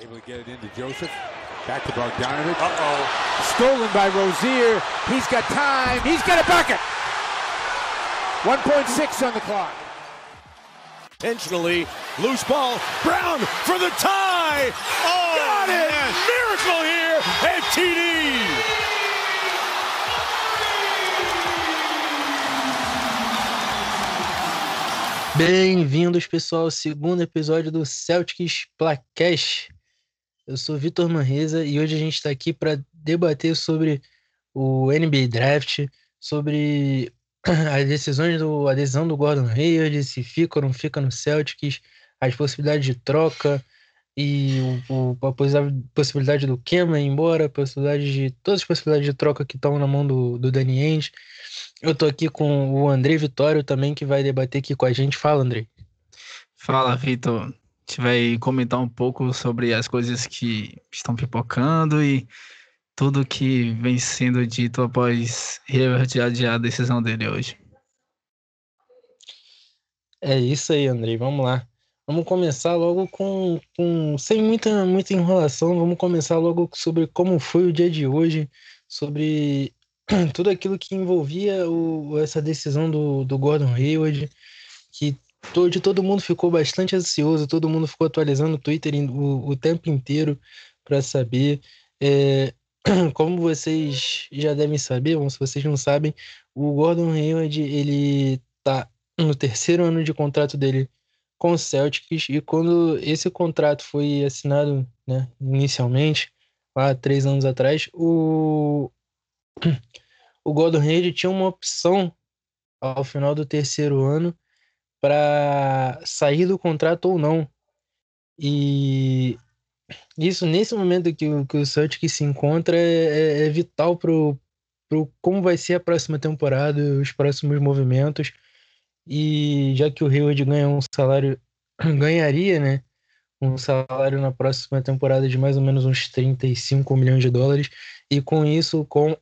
Able to get it into Joseph. Back to Bogdanovich. Uh-oh. Stolen by Rozier. He's got time. He's got a bucket. 1.6 on the clock. Intentionally, loose ball. Brown for the tie. Oh, got it! Man. Miracle here at TD. Bem-vindos, pessoal, ao segundo episódio do Celtics Placast. Eu sou Vitor Manresa e hoje a gente está aqui para debater sobre o NBA Draft, sobre as decisões do a decisão do Gordon Hayward, se fica ou não fica no Celtics, as possibilidades de troca e o, o, a possibilidade do Kema ir embora, a possibilidade de todas as possibilidades de troca que estão na mão do, do Danny Ainge. Eu tô aqui com o André Vitório também, que vai debater aqui com a gente. Fala, André. Fala, Vitor. Gente vai comentar um pouco sobre as coisas que estão pipocando e tudo que vem sendo dito após adiar a decisão dele hoje. É isso aí, André. Vamos lá. Vamos começar logo com, com sem muita, muita enrolação. Vamos começar logo sobre como foi o dia de hoje, sobre tudo aquilo que envolvia o, essa decisão do, do Gordon Hayward, que todo, todo mundo ficou bastante ansioso, todo mundo ficou atualizando o Twitter o, o tempo inteiro para saber. É, como vocês já devem saber, ou se vocês não sabem, o Gordon Hayward ele tá no terceiro ano de contrato dele com o Celtics e quando esse contrato foi assinado, né, inicialmente, há três anos atrás, o o Gordon Hayward tinha uma opção ao final do terceiro ano para sair do contrato ou não. E isso, nesse momento que o, que o Celtic se encontra, é, é, é vital para como vai ser a próxima temporada, os próximos movimentos. E já que o Hayward ganha um salário, ganharia, né? Um salário na próxima temporada de mais ou menos uns 35 milhões de dólares. E com isso, com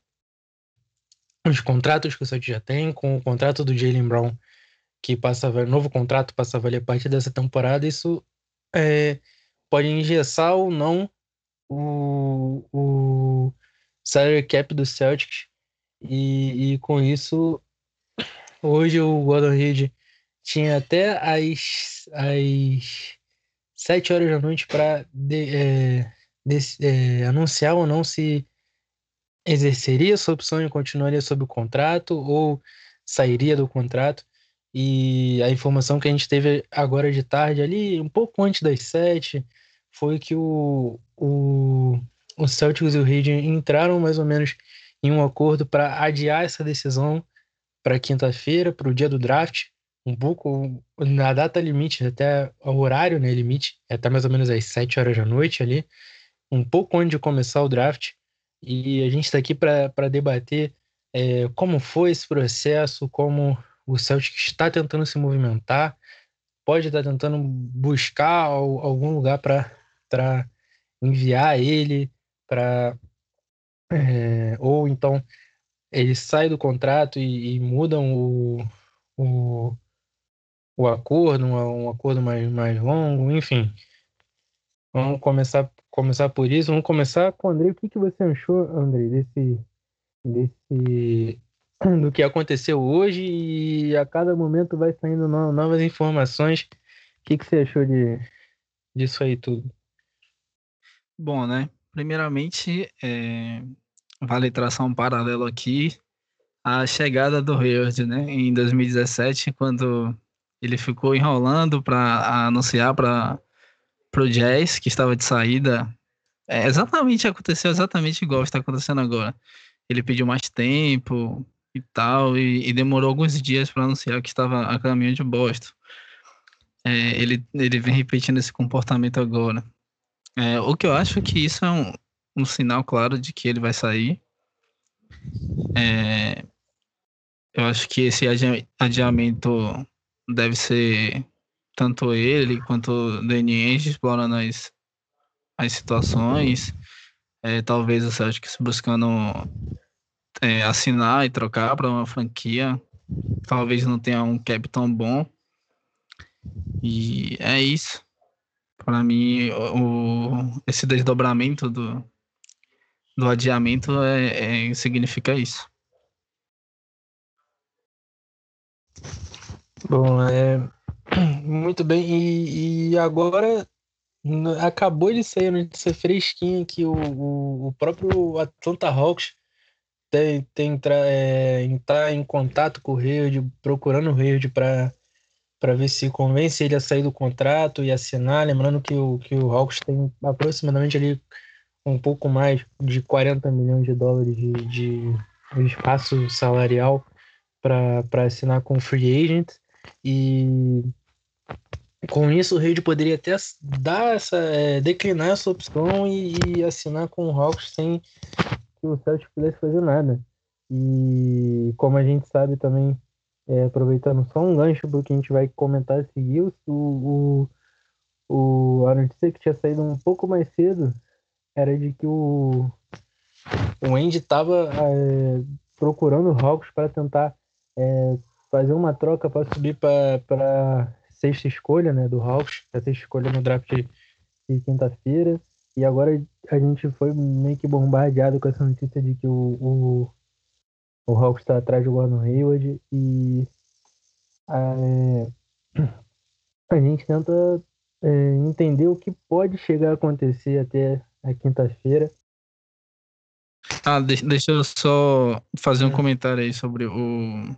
os contratos que o Celtic já tem, com o contrato do Jalen Brown, que passa a novo contrato passa a valer parte dessa temporada, isso é, pode engessar ou não o, o salary cap do Celtics. E, e com isso, hoje o Gordon Reed tinha até as, as 7 horas da noite para é, é, anunciar ou não se exerceria sua opção e continuaria sob o contrato ou sairia do contrato. E a informação que a gente teve agora de tarde, ali, um pouco antes das sete, foi que o, o, o Celtics e o Reed entraram mais ou menos em um acordo para adiar essa decisão para quinta-feira, para o dia do draft, um pouco na data limite, até o horário né, limite, é até mais ou menos às sete horas da noite ali, um pouco antes de começar o draft. E a gente está aqui para debater é, como foi esse processo, como o Celtic está tentando se movimentar, pode estar tentando buscar algum lugar para enviar ele, para é, ou então ele sai do contrato e, e mudam o, o, o acordo, um, um acordo mais, mais longo, enfim. Vamos começar começar por isso. Vamos começar com o André. O que, que você achou, André, desse, desse do que aconteceu hoje e a cada momento vai saindo novas informações. O que, que você achou de, disso aí tudo? Bom, né? Primeiramente, é, vale traçar um paralelo aqui à chegada do Hayward, né? Em 2017, quando ele ficou enrolando para anunciar para pro Jazz, que estava de saída. É, exatamente, aconteceu exatamente igual está acontecendo agora. Ele pediu mais tempo e tal, e, e demorou alguns dias para anunciar que estava a caminho de Boston. É, ele, ele vem repetindo esse comportamento agora. É, o que eu acho que isso é um, um sinal claro de que ele vai sair. É, eu acho que esse adiamento deve ser tanto ele quanto o Ainge explorando as, as situações. É, talvez o Celtics buscando é, assinar e trocar para uma franquia. Talvez não tenha um cap tão bom. E é isso. Para mim, o, esse desdobramento do, do adiamento é, é, significa isso. Bom, é, muito bem. E, e agora acabou de sair a notícia fresquinha que o, o, o próprio Atlanta Hawks tem, tem é, entrar em contato com o Reid, procurando o Reid para para ver se convence ele a sair do contrato e assinar. Lembrando que o, que o Hawks tem aproximadamente ali um pouco mais de 40 milhões de dólares de, de espaço salarial para assinar com o free agent. E com isso o Reid poderia até dar essa, é, declinar essa opção e, e, assinar com o Hawks sem que o Celtic pudesse fazer nada. E como a gente sabe também, é, aproveitando só um gancho porque a gente vai comentar a seguir, o, o, a notícia que tinha saído um pouco mais cedo era de que o, o Andy estava é, procurando o Hawks para tentar é, fazer uma troca para subir para sexta escolha né, do Hawks, a sexta escolha no draft de quinta-feira. E agora a gente foi meio que bombardeado com essa notícia de que o, o, o Hawks está atrás do Gordon Hayward e é, a gente tenta é, entender o que pode chegar a acontecer até a quinta-feira. Ah, deixa eu só fazer um é. comentário aí sobre o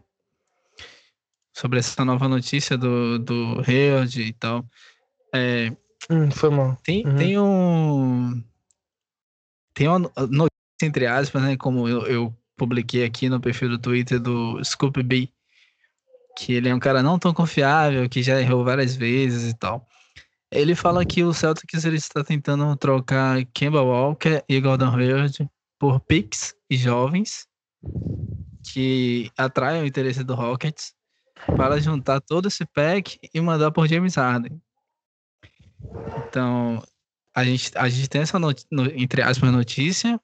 sobre essa nova notícia do, do Hayward e tal. É, hum, foi mal. Tem, uhum. tem um. Tem uma notícia, entre aspas, né? Como eu, eu publiquei aqui no perfil do Twitter do Scoop B, que ele é um cara não tão confiável, que já errou várias vezes e tal. Ele fala que o Celtics ele está tentando trocar Kemba Walker e Gordon Hayward por picks e jovens que atraem o interesse do Rockets para juntar todo esse pack e mandar por James Harden. Então, a gente, a gente tem essa, no, entre aspas, notícia.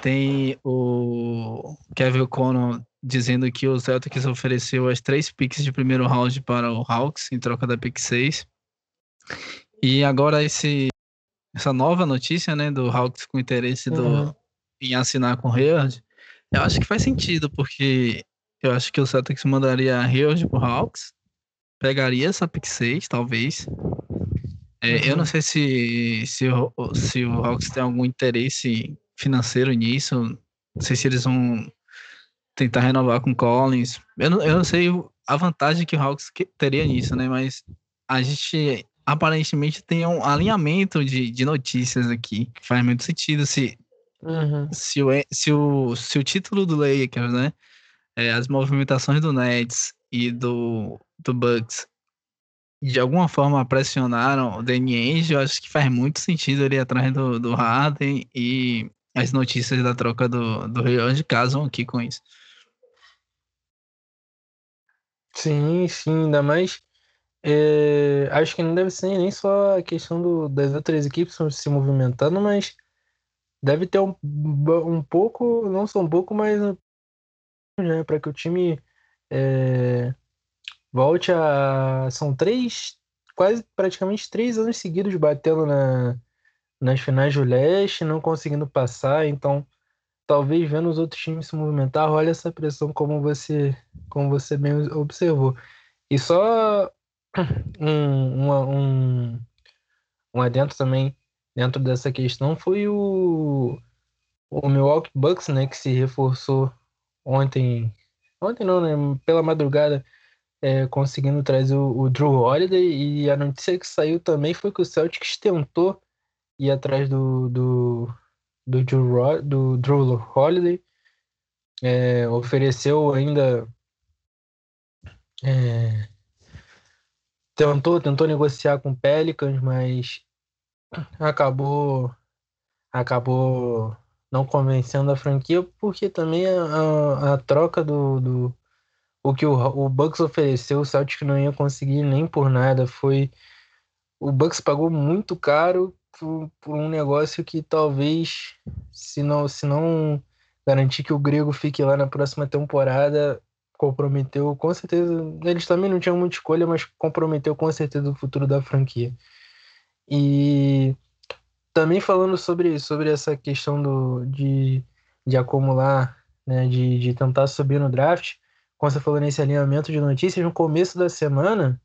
Tem o Kevin O'Connor dizendo que o Celtics ofereceu as três picks de primeiro round para o Hawks em troca da pick 6. E agora esse, essa nova notícia né, do Hawks com interesse do, uhum. em assinar com o Hayward, eu acho que faz sentido, porque eu acho que o Celtics mandaria Hayward pro Hawks. Pegaria essa pick 6, talvez. É, uhum. Eu não sei se, se, o, se o Hawks tem algum interesse financeiro nisso. Não sei se eles vão tentar renovar com Collins. Eu não, eu não sei a vantagem que o Hawks teria nisso, né? Mas a gente aparentemente tem um alinhamento de, de notícias aqui que faz muito sentido se, uhum. se, o, se, o, se o título do Lakers, né? é, as movimentações do Nets e do, do Bucks de alguma forma pressionaram o Danny Ainge, eu acho que faz muito sentido ele atrás do, do Harden e as notícias da troca do, do Rio de casam aqui com isso. Sim, sim, ainda mais. É, acho que não deve ser nem só a questão do, das outras equipes se movimentando, mas deve ter um, um pouco, não só um pouco, mas né, para que o time é, volte a. São três, quase praticamente três anos seguidos batendo na, nas finais do leste, não conseguindo passar, então talvez vendo os outros times se movimentar, olha essa pressão como você, como você bem observou. E só um, um, um adentro também dentro dessa questão foi o, o Milwaukee Bucks, né, que se reforçou ontem, ontem não, né? Pela madrugada, é, conseguindo trazer o, o, Drew Holiday e a notícia que saiu também foi que o Celtics tentou ir atrás do, do, do, Drew, do Drew Holiday, é, ofereceu ainda é, tentou, tentou negociar com o Pelicans, mas acabou acabou não convencendo a franquia, porque também a, a, troca do, do, o que o, o Bucks ofereceu, o Celtic não ia conseguir nem por nada. Foi o Bucks pagou muito caro por, por, um negócio que talvez, se não, se não garantir que o Grego fique lá na próxima temporada, comprometeu com certeza. Eles também não tinham muita escolha, mas comprometeu com certeza o futuro da franquia. E também falando sobre, sobre essa questão do, de, de acumular, né, de, de tentar subir no draft, como você falou nesse alinhamento de notícias, no começo da semana,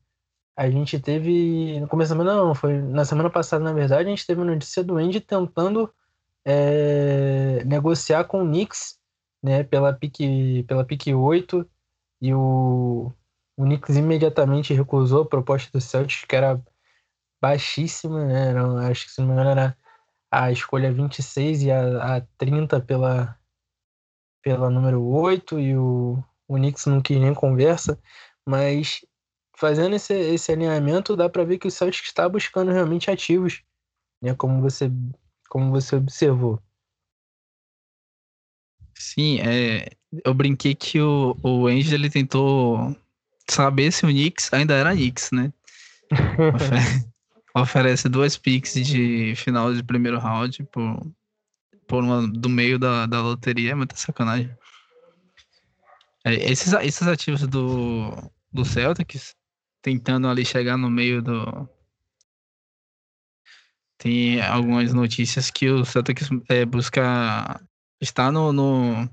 a gente teve. No começo da semana, não, foi na semana passada, na verdade, a gente teve a notícia do Andy tentando é, negociar com o Knicks, né, pela pique, pela pique 8, e o, o Knicks imediatamente recusou a proposta do Celtics, que era baixíssima, né? Era, acho que se não me engano era a escolha 26 e a, a 30 pela, pela número 8 e o, o Knicks não quis nem conversa, mas fazendo esse, esse alinhamento dá para ver que o Celtics está buscando realmente ativos, né? Como você, como você observou. Sim, é, eu brinquei que o, o Angel ele tentou saber se o Knicks ainda era Knicks, né? oferece duas picks de final de primeiro round por, por uma do meio da, da loteria, é muita sacanagem. É, esses, esses ativos do, do Celtics, tentando ali chegar no meio do. Tem algumas notícias que o Celtics é, busca estar no, no,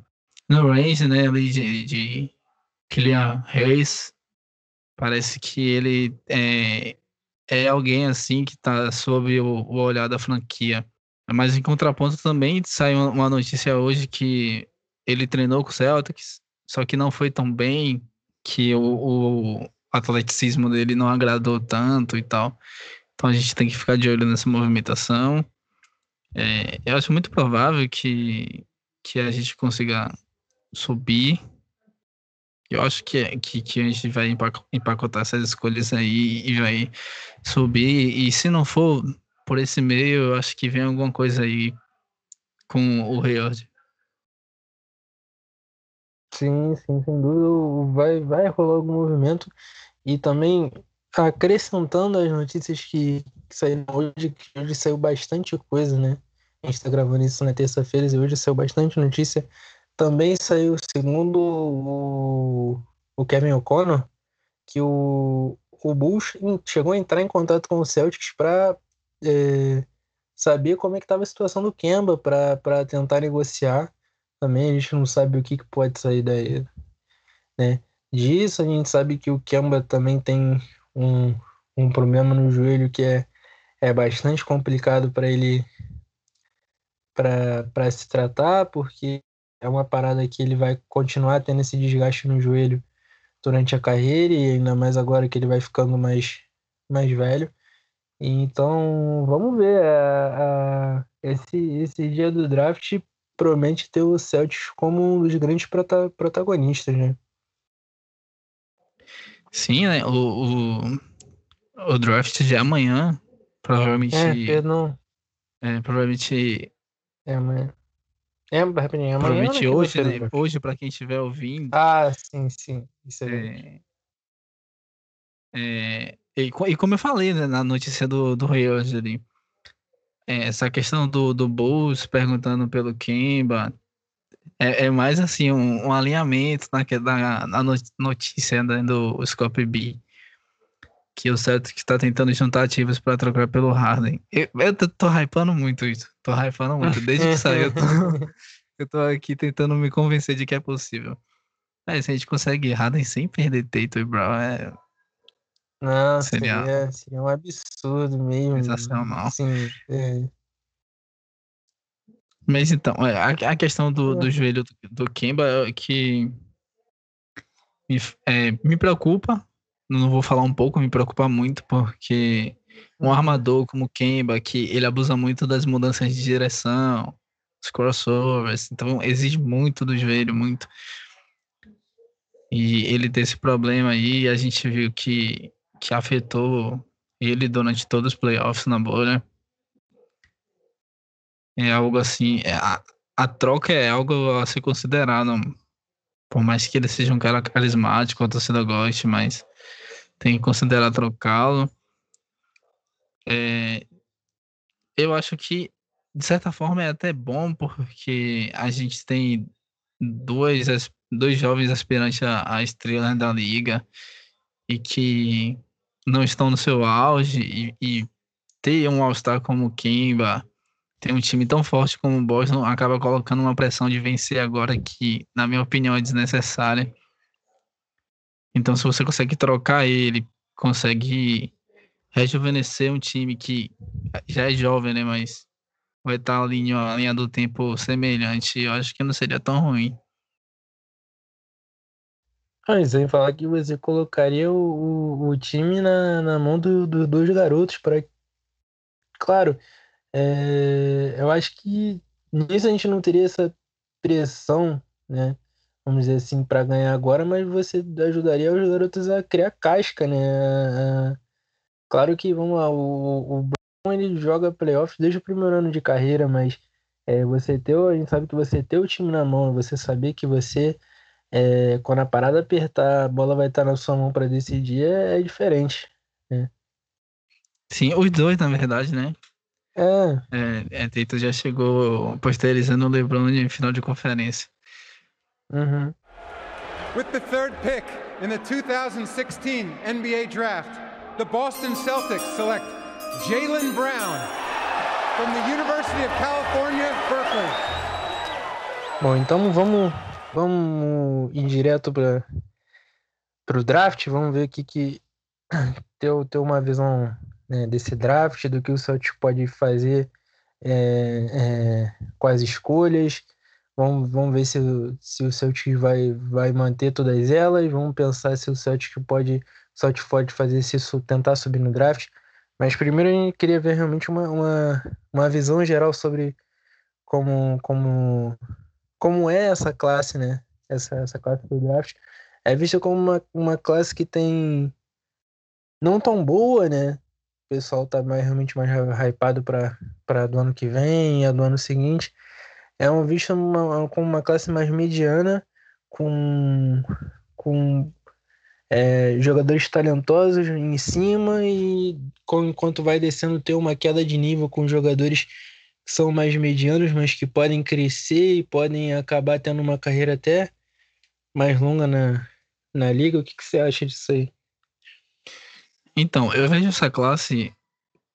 no range, né, ali de, de Kylian Reis. Parece que ele é, é alguém assim que está sob o, o, olhar da franquia. Mas em contraponto também saiu uma notícia hoje que ele treinou com o Celtics, só que não foi tão bem, que o, o atleticismo dele não agradou tanto e tal. Então a gente tem que ficar de olho nessa movimentação. É, eu acho muito provável que, que a gente consiga subir eu acho que, que, que, a gente vai empacotar essas escolhas aí e vai subir. E se não for por esse meio, eu acho que vem alguma coisa aí com o Reord. Sim, sim, sem dúvida. Vai, vai rolar algum movimento. E também acrescentando as notícias que, que saíram hoje, que hoje saiu bastante coisa, né? A gente está gravando isso na terça-feira e hoje saiu bastante notícia também saiu, segundo o, o Kevin O'Connor, que o, o Bulls chegou a entrar em contato com o Celtics para é, saber como é que estava a situação do Kemba para tentar negociar. Também a gente não sabe o que, que pode sair daí. Né? Disso a gente sabe que o Kemba também tem um, um problema no joelho que é, é bastante complicado para ele para se tratar, porque é uma parada que ele vai continuar tendo esse desgaste no joelho durante a carreira e ainda mais agora que ele vai ficando mais, mais velho. Então, vamos ver. A, a, esse, esse dia do draft promete ter o Celtics como um dos grandes prota, protagonistas, né? Sim, né? O, o, o draft de amanhã, provavelmente. É, não. É, provavelmente. É amanhã. É, rapidinho, amanhã Provavelmente hoje, né? Hoje, para quem estiver ouvindo. Ah, sim, sim. Isso é. é, é e, e, como eu falei né, na notícia do, do hoje ali, essa questão do, do Bulls perguntando pelo Kemba é, é mais assim um, um alinhamento na, na, na notícia né, do Scope B que o Celtic está tentando juntar ativos para trocar pelo Harden. Eu, eu tô, tô hypando muito isso. Tô hypando muito. Desde que saiu, eu tô, eu tô aqui tentando me convencer de que é possível. Mas se a gente consegue Harden sem perder Tatum e Brown, é. Não, seria, seria, seria um absurdo mesmo. Sensacional. Sim, é. Mas então, é, a, a questão do, do joelho do, do Kemba é que me, é, me preocupa, não vou falar um pouco, me preocupa muito, porque um uhum. armador como Kemba, que ele abusa muito das mudanças de direção, os crossovers, então exige muito do joelho, muito. E ele tem esse problema aí, a gente viu que, que afetou ele durante todos os playoffs na bolha. É algo assim, é, a, a troca é algo a se considerar, não, por mais que ele seja um cara carismático, a torcida goste, mas tem que considerar trocá-lo. É, eu acho que, de certa forma, é até bom, porque a gente tem dois, dois jovens aspirantes à, estrela da liga e que não estão no seu auge e, e ter um All-Star como Kimba, ter um time tão forte como o Boston, acaba colocando uma pressão de vencer agora que, na minha opinião, é desnecessária. Então, se você consegue trocar ele, consegue rejuvenescer um time que já é jovem, né? Mas vai estar ali em uma linha do tempo semelhante, eu acho que não seria tão ruim. Ah, sem falar que você colocaria o, o, o time na, na mão dos do dois garotos para Claro, é, eu acho que nisso a gente não teria essa pressão, né? Vamos dizer assim, para ganhar agora, mas você ajudaria os garotos a criar casca, né? Claro que, vamos lá, o, o Brown ele joga playoffs desde o primeiro ano de carreira, mas é, você ter, a gente sabe que você ter o time na mão, você saber que você, é, quando a parada apertar, a bola vai estar na sua mão para decidir, é, é diferente. Né? Sim, os dois, na verdade, né? É. É, é já chegou posterizando o LeBron em final de conferência. Uhum. With the third pick in the 2016 NBA Draft, the Boston Celtics select Jalen Brown from the University of California, Berkeley. Bom, então vamos, vamos ir direto para o draft. Vamos ver o que, que ter, ter uma visão né, desse draft, do que o Celtics pode fazer é, é, com as escolhas. Vamos, vamos ver se, se o Celtics vai, vai manter todas elas. Vamos pensar se o Celtics pode, Celtics pode fazer se tentar subir no draft. Mas primeiro gente queria ver realmente uma, uma, uma visão geral sobre como, como, como é essa classe, né? Essa, essa classe do draft. É vista como uma, uma classe que tem não tão boa, né? o pessoal tá mais, realmente mais hypado para do ano que vem e do ano seguinte. É um visto uma, com uma classe mais mediana, com, com é, jogadores talentosos em cima e com, enquanto vai descendo ter uma queda de nível com jogadores são mais medianos, mas que podem crescer e podem acabar tendo uma carreira até mais longa na, na liga. O que, que você acha disso aí? Então, eu vejo essa classe.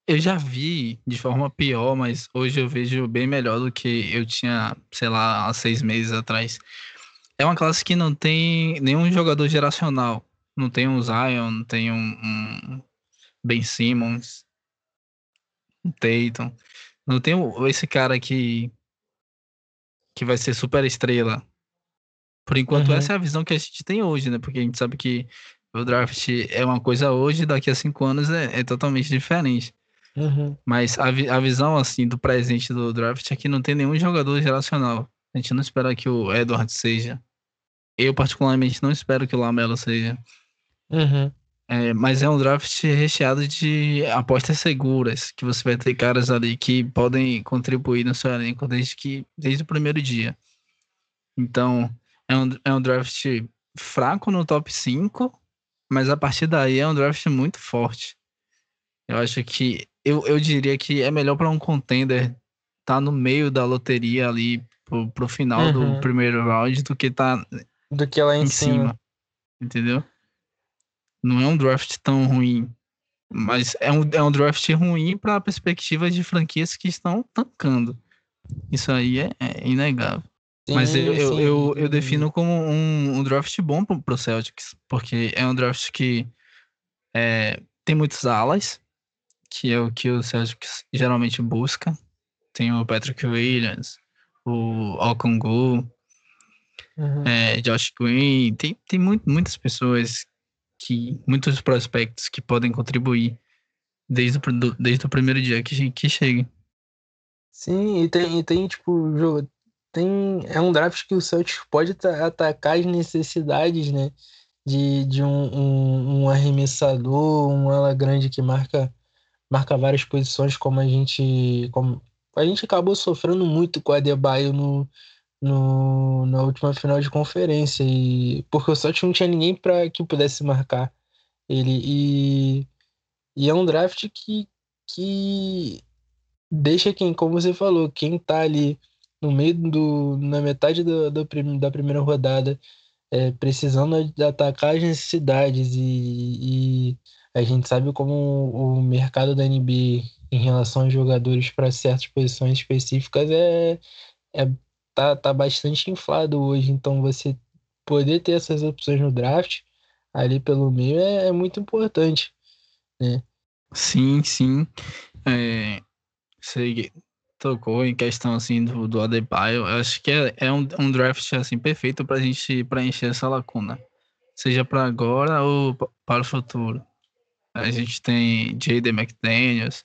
Eu já vi de forma pior, mas hoje eu vejo bem melhor do que eu tinha, sei lá, há seis meses atrás. É uma classe que não tem nenhum jogador geracional. Não tem um Zion, não tem um, um Ben Simmons, um Tatum. Não tem esse cara que, que vai ser super estrela. Por enquanto, uhum. essa é a visão que a gente tem hoje, né? Porque a gente sabe que o draft é uma coisa hoje, daqui a cinco anos é, é totalmente diferente. Uhum. Mas a, a visão, assim, do presente do draft é que não tem nenhum jogador geracional. A gente não espera que o Edward seja. Eu, particularmente, não espero que o Lamelo seja. Uhum. É, mas é um draft recheado de apostas seguras, que você vai ter caras ali que podem contribuir no seu elenco desde, que, desde o primeiro dia. Então, é um, é um draft fraco no top 5, mas a partir daí é um draft muito forte. Eu acho que eu, eu diria que é melhor para um contender estar tá no meio da loteria ali pro, pro final uhum. do primeiro round do que tá do que lá em, em cima. cima. Entendeu? Não é um draft tão ruim. Mas é um, é um draft ruim para a perspectiva de franquias que estão tancando. Isso aí é, é inegável. Sim, Mas eu, eu, eu, eu, defino como um, um draft bom pro, pro Celtics, porque é um draft que é, tem muitos alas, que é o que o Celtics geralmente busca. Tem o Patrick Williams, o Okongu, uhum. é, Josh Green, tem, tem muito, muitas pessoas que, muitos prospectos que podem contribuir desde o, desde o primeiro dia que, que cheguem. Sim, e tem, e tem tipo, jogo, tem é um draft que o Celtics pode atacar as necessidades, né? De, de um, um, um, arremessador, um ala grande que marca marca várias posições, como a gente como a gente acabou sofrendo muito com a Adebayo no, no, na última final de conferência e porque o Celtics não tinha ninguém para que pudesse marcar ele e, e é um draft que que deixa quem, como você falou, quem tá ali no meio do. na metade do, do da primeira rodada, é, precisando atacar as necessidades e, e A gente sabe como o mercado da NBA em relação aos jogadores para certas posições específicas é, é tá, tá bastante inflado hoje. Então você poder ter essas opções no draft ali pelo meio é, é muito importante, né? Sim, sim. É, você tocou em questão assim do, do Adebayo. Eu acho que é, é um, um draft assim perfeito para a gente preencher essa lacuna, seja para agora ou para o futuro. A gente tem J.D. McDaniels,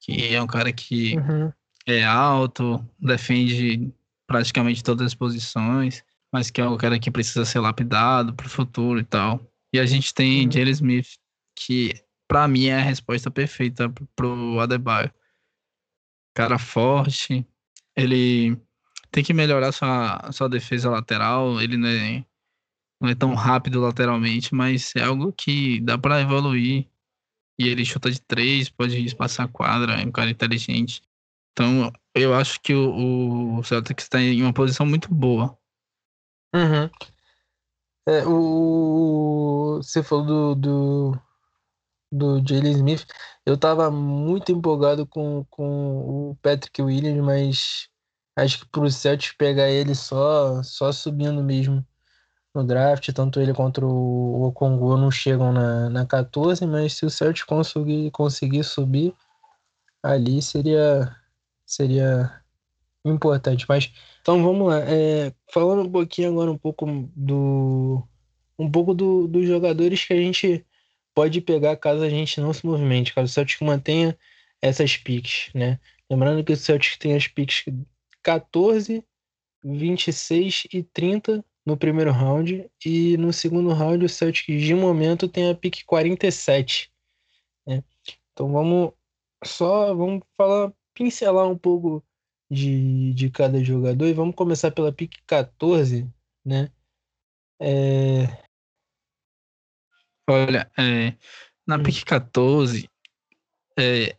que é um cara que uhum. é alto, defende praticamente todas as posições, mas que é um cara que precisa ser lapidado para o futuro e tal. E a gente tem uhum. Jalen Smith, que para mim é a resposta perfeita pro Adebayo. Cara forte, ele tem que melhorar sua, sua defesa lateral, ele não é, não é tão rápido lateralmente, mas é algo que dá para evoluir. E ele chuta de três, pode espaçar a quadra, é um cara inteligente. Então, eu acho que o, o Celtics está em uma posição muito boa. Uhum. É, o, você falou do, do, do Jalen Smith. Eu tava muito empolgado com, com o Patrick Williams, mas acho que pro Celtics pegar ele só, só subindo mesmo no draft, tanto ele quanto o Congo não chegam na, na 14, mas se o Celtics conseguir, conseguir subir ali seria seria importante. Mas então vamos lá. É, falando um pouquinho agora um pouco do um pouco do, dos jogadores que a gente pode pegar caso a gente não se movimente, caso o Celtic mantenha essas picks, né? Lembrando que o Celtic tem as picks 14, 26 e 30 no primeiro round e no segundo round o Celtic de momento tem a pick 47, né? Então vamos só vamos falar pincelar um pouco de, de cada jogador e vamos começar pela pick 14, né? É... Olha, é, na hum. pick 14, é,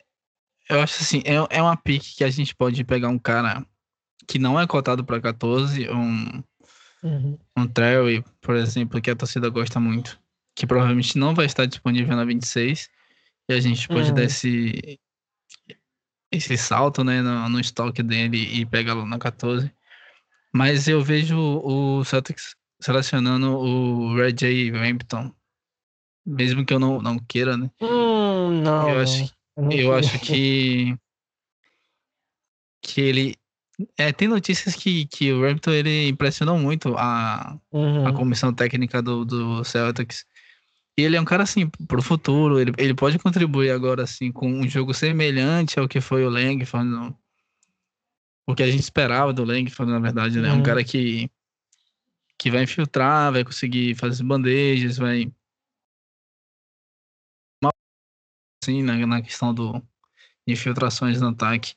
eu acho assim, é, é uma pick que a gente pode pegar um cara que não é cotado para 14, um, uhum. um Terry, por exemplo, que a torcida gosta muito, que provavelmente não vai estar disponível na 26, e a gente pode uhum. dar esse, esse salto né, no, no estoque dele e pega lá na 14. Mas eu vejo o Celtics selecionando o Red J. Rampton. Mesmo que eu não, não queira, né? Hum, não. Eu acho, não eu acho que. Que ele. É, tem notícias que, que o Rampton ele impressionou muito a, uhum. a comissão técnica do, do Celtics. E ele é um cara, assim, pro futuro, ele, ele pode contribuir agora, assim, com um jogo semelhante ao que foi o Langford, o que a gente esperava do Langford, na verdade, né? Uhum. Um cara que, que vai infiltrar, vai conseguir fazer bandejas, vai... Assim, na, na questão do, infiltrações no ataque.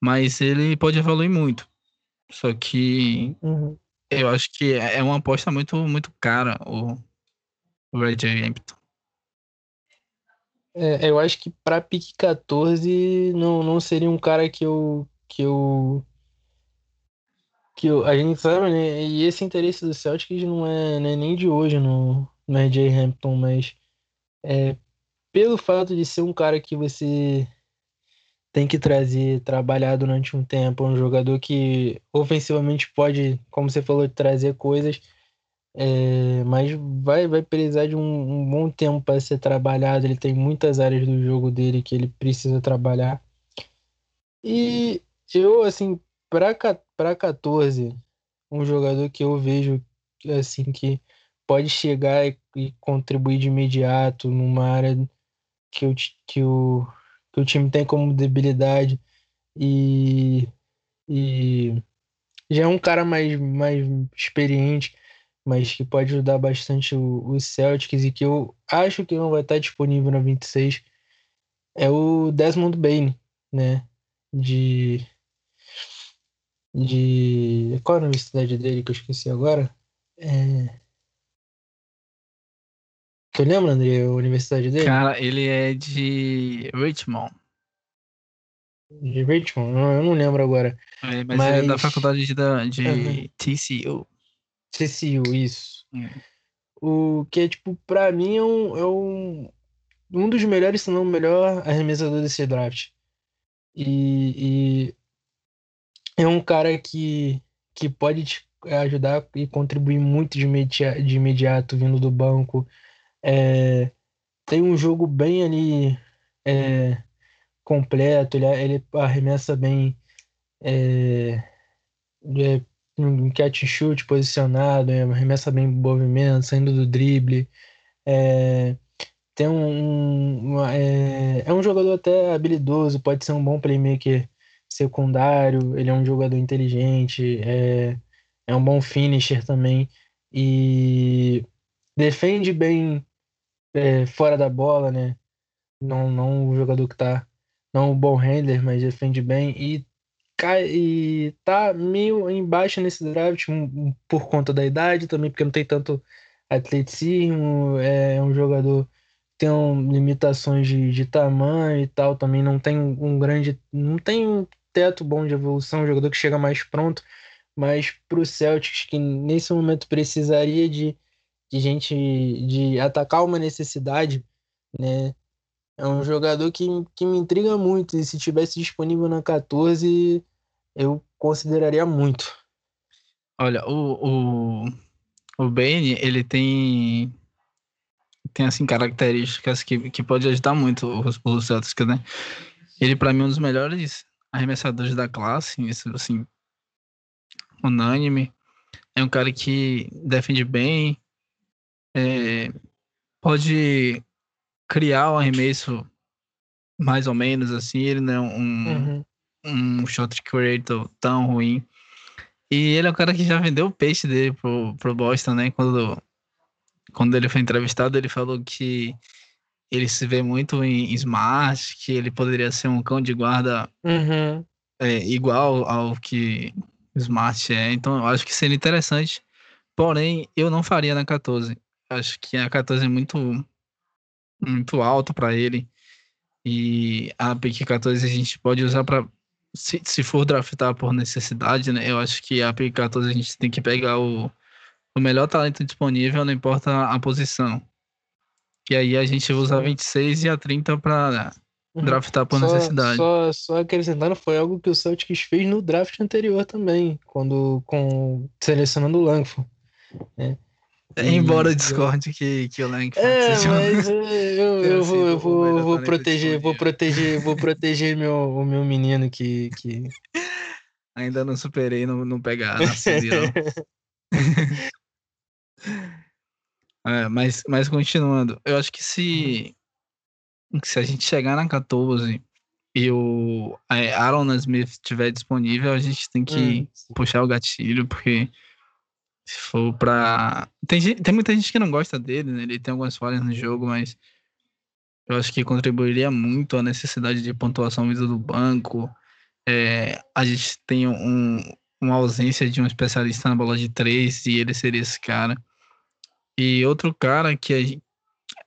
Mas ele pode evoluir muito. Só que uhum. eu acho que é, é uma aposta muito, muito cara o, o Red Hampton. É, eu acho que para pique 14 não, não seria um cara que eu que eu que eu, a gente sabe, né? E esse interesse do Celtics não é, não é nem de hoje no, no RJ Hampton, mas é, pelo fato de ser um cara que você tem que trazer, trabalhar durante um tempo, um jogador que ofensivamente pode, como você falou, trazer coisas é, mas vai, vai precisar de um, um bom tempo para ser trabalhado. Ele tem muitas áreas do jogo dele que ele precisa trabalhar. E eu, assim, para 14, um jogador que eu vejo assim que pode chegar e, e contribuir de imediato numa área que, eu, que, o, que o time tem como debilidade e, e já é um cara mais, mais experiente mas que pode ajudar bastante os Celtics e que eu acho que não vai estar disponível na 26 é o Desmond Bain, né? De. De. Qual é a universidade dele que eu esqueci agora? É... Tu lembra, André, a universidade dele? Cara, ele é de Richmond. De Richmond? Eu não lembro agora. É, mas, mas, ele é da faculdade de, de uhum. TCU. CCU, isso. Hum. O que é, tipo, pra mim é um, é um, um dos melhores, se não o melhor arremessador desse draft. E, e é um cara que, que pode te ajudar e contribuir muito de, imediato, de imediato vindo do banco. É, tem um jogo bem ali é, completo, ele, ele arremessa bem é, é, um catch shoot posicionado, arremessa bem movimento, saindo do drible. É, tem um, uma, é, é um jogador até habilidoso, pode ser um bom playmaker secundário, ele é um jogador inteligente, é, é um bom finisher também e defende bem é, fora da bola, né? Não, não o jogador que tá, não o bom handler, mas defende bem e e tá meio embaixo nesse draft um, por conta da idade também, porque não tem tanto atleticismo, é um jogador tem um, limitações de, de tamanho e tal, também não tem um grande, não tem um teto bom de evolução, um jogador que chega mais pronto, mas para o Celtics que nesse momento precisaria de, de gente de atacar uma necessidade, né? É um jogador que, que me intriga muito e se tivesse disponível na 14, eu consideraria muito. Olha, o, o, o Bane, ele tem tem assim características que, que pode ajudar muito os, os Celtics, né? Ele para mim é um dos melhores arremessadores da classe, isso assim unânime. É um cara que defende bem, é, pode criar o um arremesso mais ou menos assim, ele não é um, uhum. Um shot creator tão ruim. E ele é um cara que já vendeu o peixe dele pro, pro Boston, né? Quando quando ele foi entrevistado, ele falou que ele se vê muito em Smart, que ele poderia ser um cão de guarda uhum. é, igual ao que Smart é. Então, eu acho que seria interessante. Porém, eu não faria na 14. Acho que a 14 é muito, muito alto para ele. E a pick 14 a gente pode usar para se, se for draftar por necessidade, né? Eu acho que a pick 14 a gente tem que pegar o o melhor talento disponível, não importa a posição. E aí a gente usa a 26 e a 30 para uhum. draftar por só, necessidade. Só, só acrescentando, foi algo que o Celtics fez no draft anterior também, quando com selecionando o Langford. Né? É, embora eu discorde que, que o Langford é, seja... mas eu, eu, eu vou, eu vou, vou proteger, vou proteger, vou proteger meu, o meu menino que, que... Ainda não superei não, não pegar É, mas, mas continuando, eu acho que se, se a gente chegar na 14 e o é, Aaron Smith estiver disponível, a gente tem que hum. puxar o gatilho, porque se for pra. Tem, tem muita gente que não gosta dele, né? Ele tem algumas falhas no jogo, mas eu acho que contribuiria muito a necessidade de pontuação vindo do banco. É, a gente tem um, uma ausência de um especialista na bola de três e ele seria esse cara. E outro cara que é.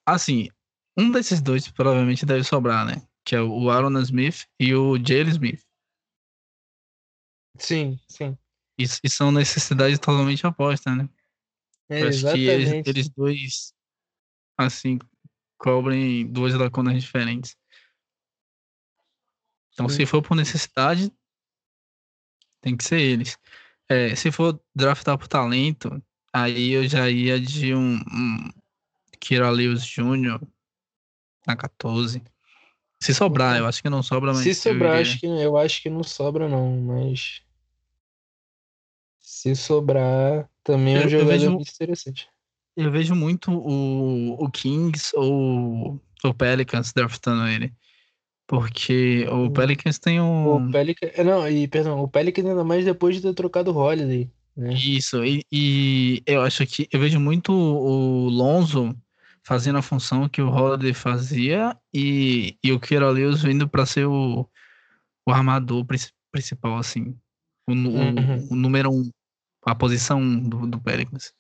Assim, um desses dois provavelmente deve sobrar, né? Que é o Aaron Smith e o Jalen Smith. Sim, sim. E, e são necessidades totalmente opostas, né? É, Eu acho que eles, eles dois, assim, cobrem duas lacunas diferentes. Então, sim. se for por necessidade, tem que ser eles. É, se for draftar por talento, aí eu já ia de um, um Kira Lewis Jr. na 14. Se sobrar, eu acho que não sobra, mas. Se sobrar, eu, acho que, eu acho que não sobra, não, mas. Se sobrar, também é um jogador vejo, muito interessante. Eu vejo muito o, o Kings ou o Pelicans draftando ele. Porque o Pelicans tem um. O Pelicans. É, não, e perdão, o Pelicans ainda mais depois de ter trocado o Holiday. Né? Isso, e, e, eu acho que eu vejo muito o Lonzo fazendo a função que o Holiday fazia e, e o Lewis vindo para ser o, o armador principal, assim. O, uhum. o, o número um, a posição do, do Pelicans.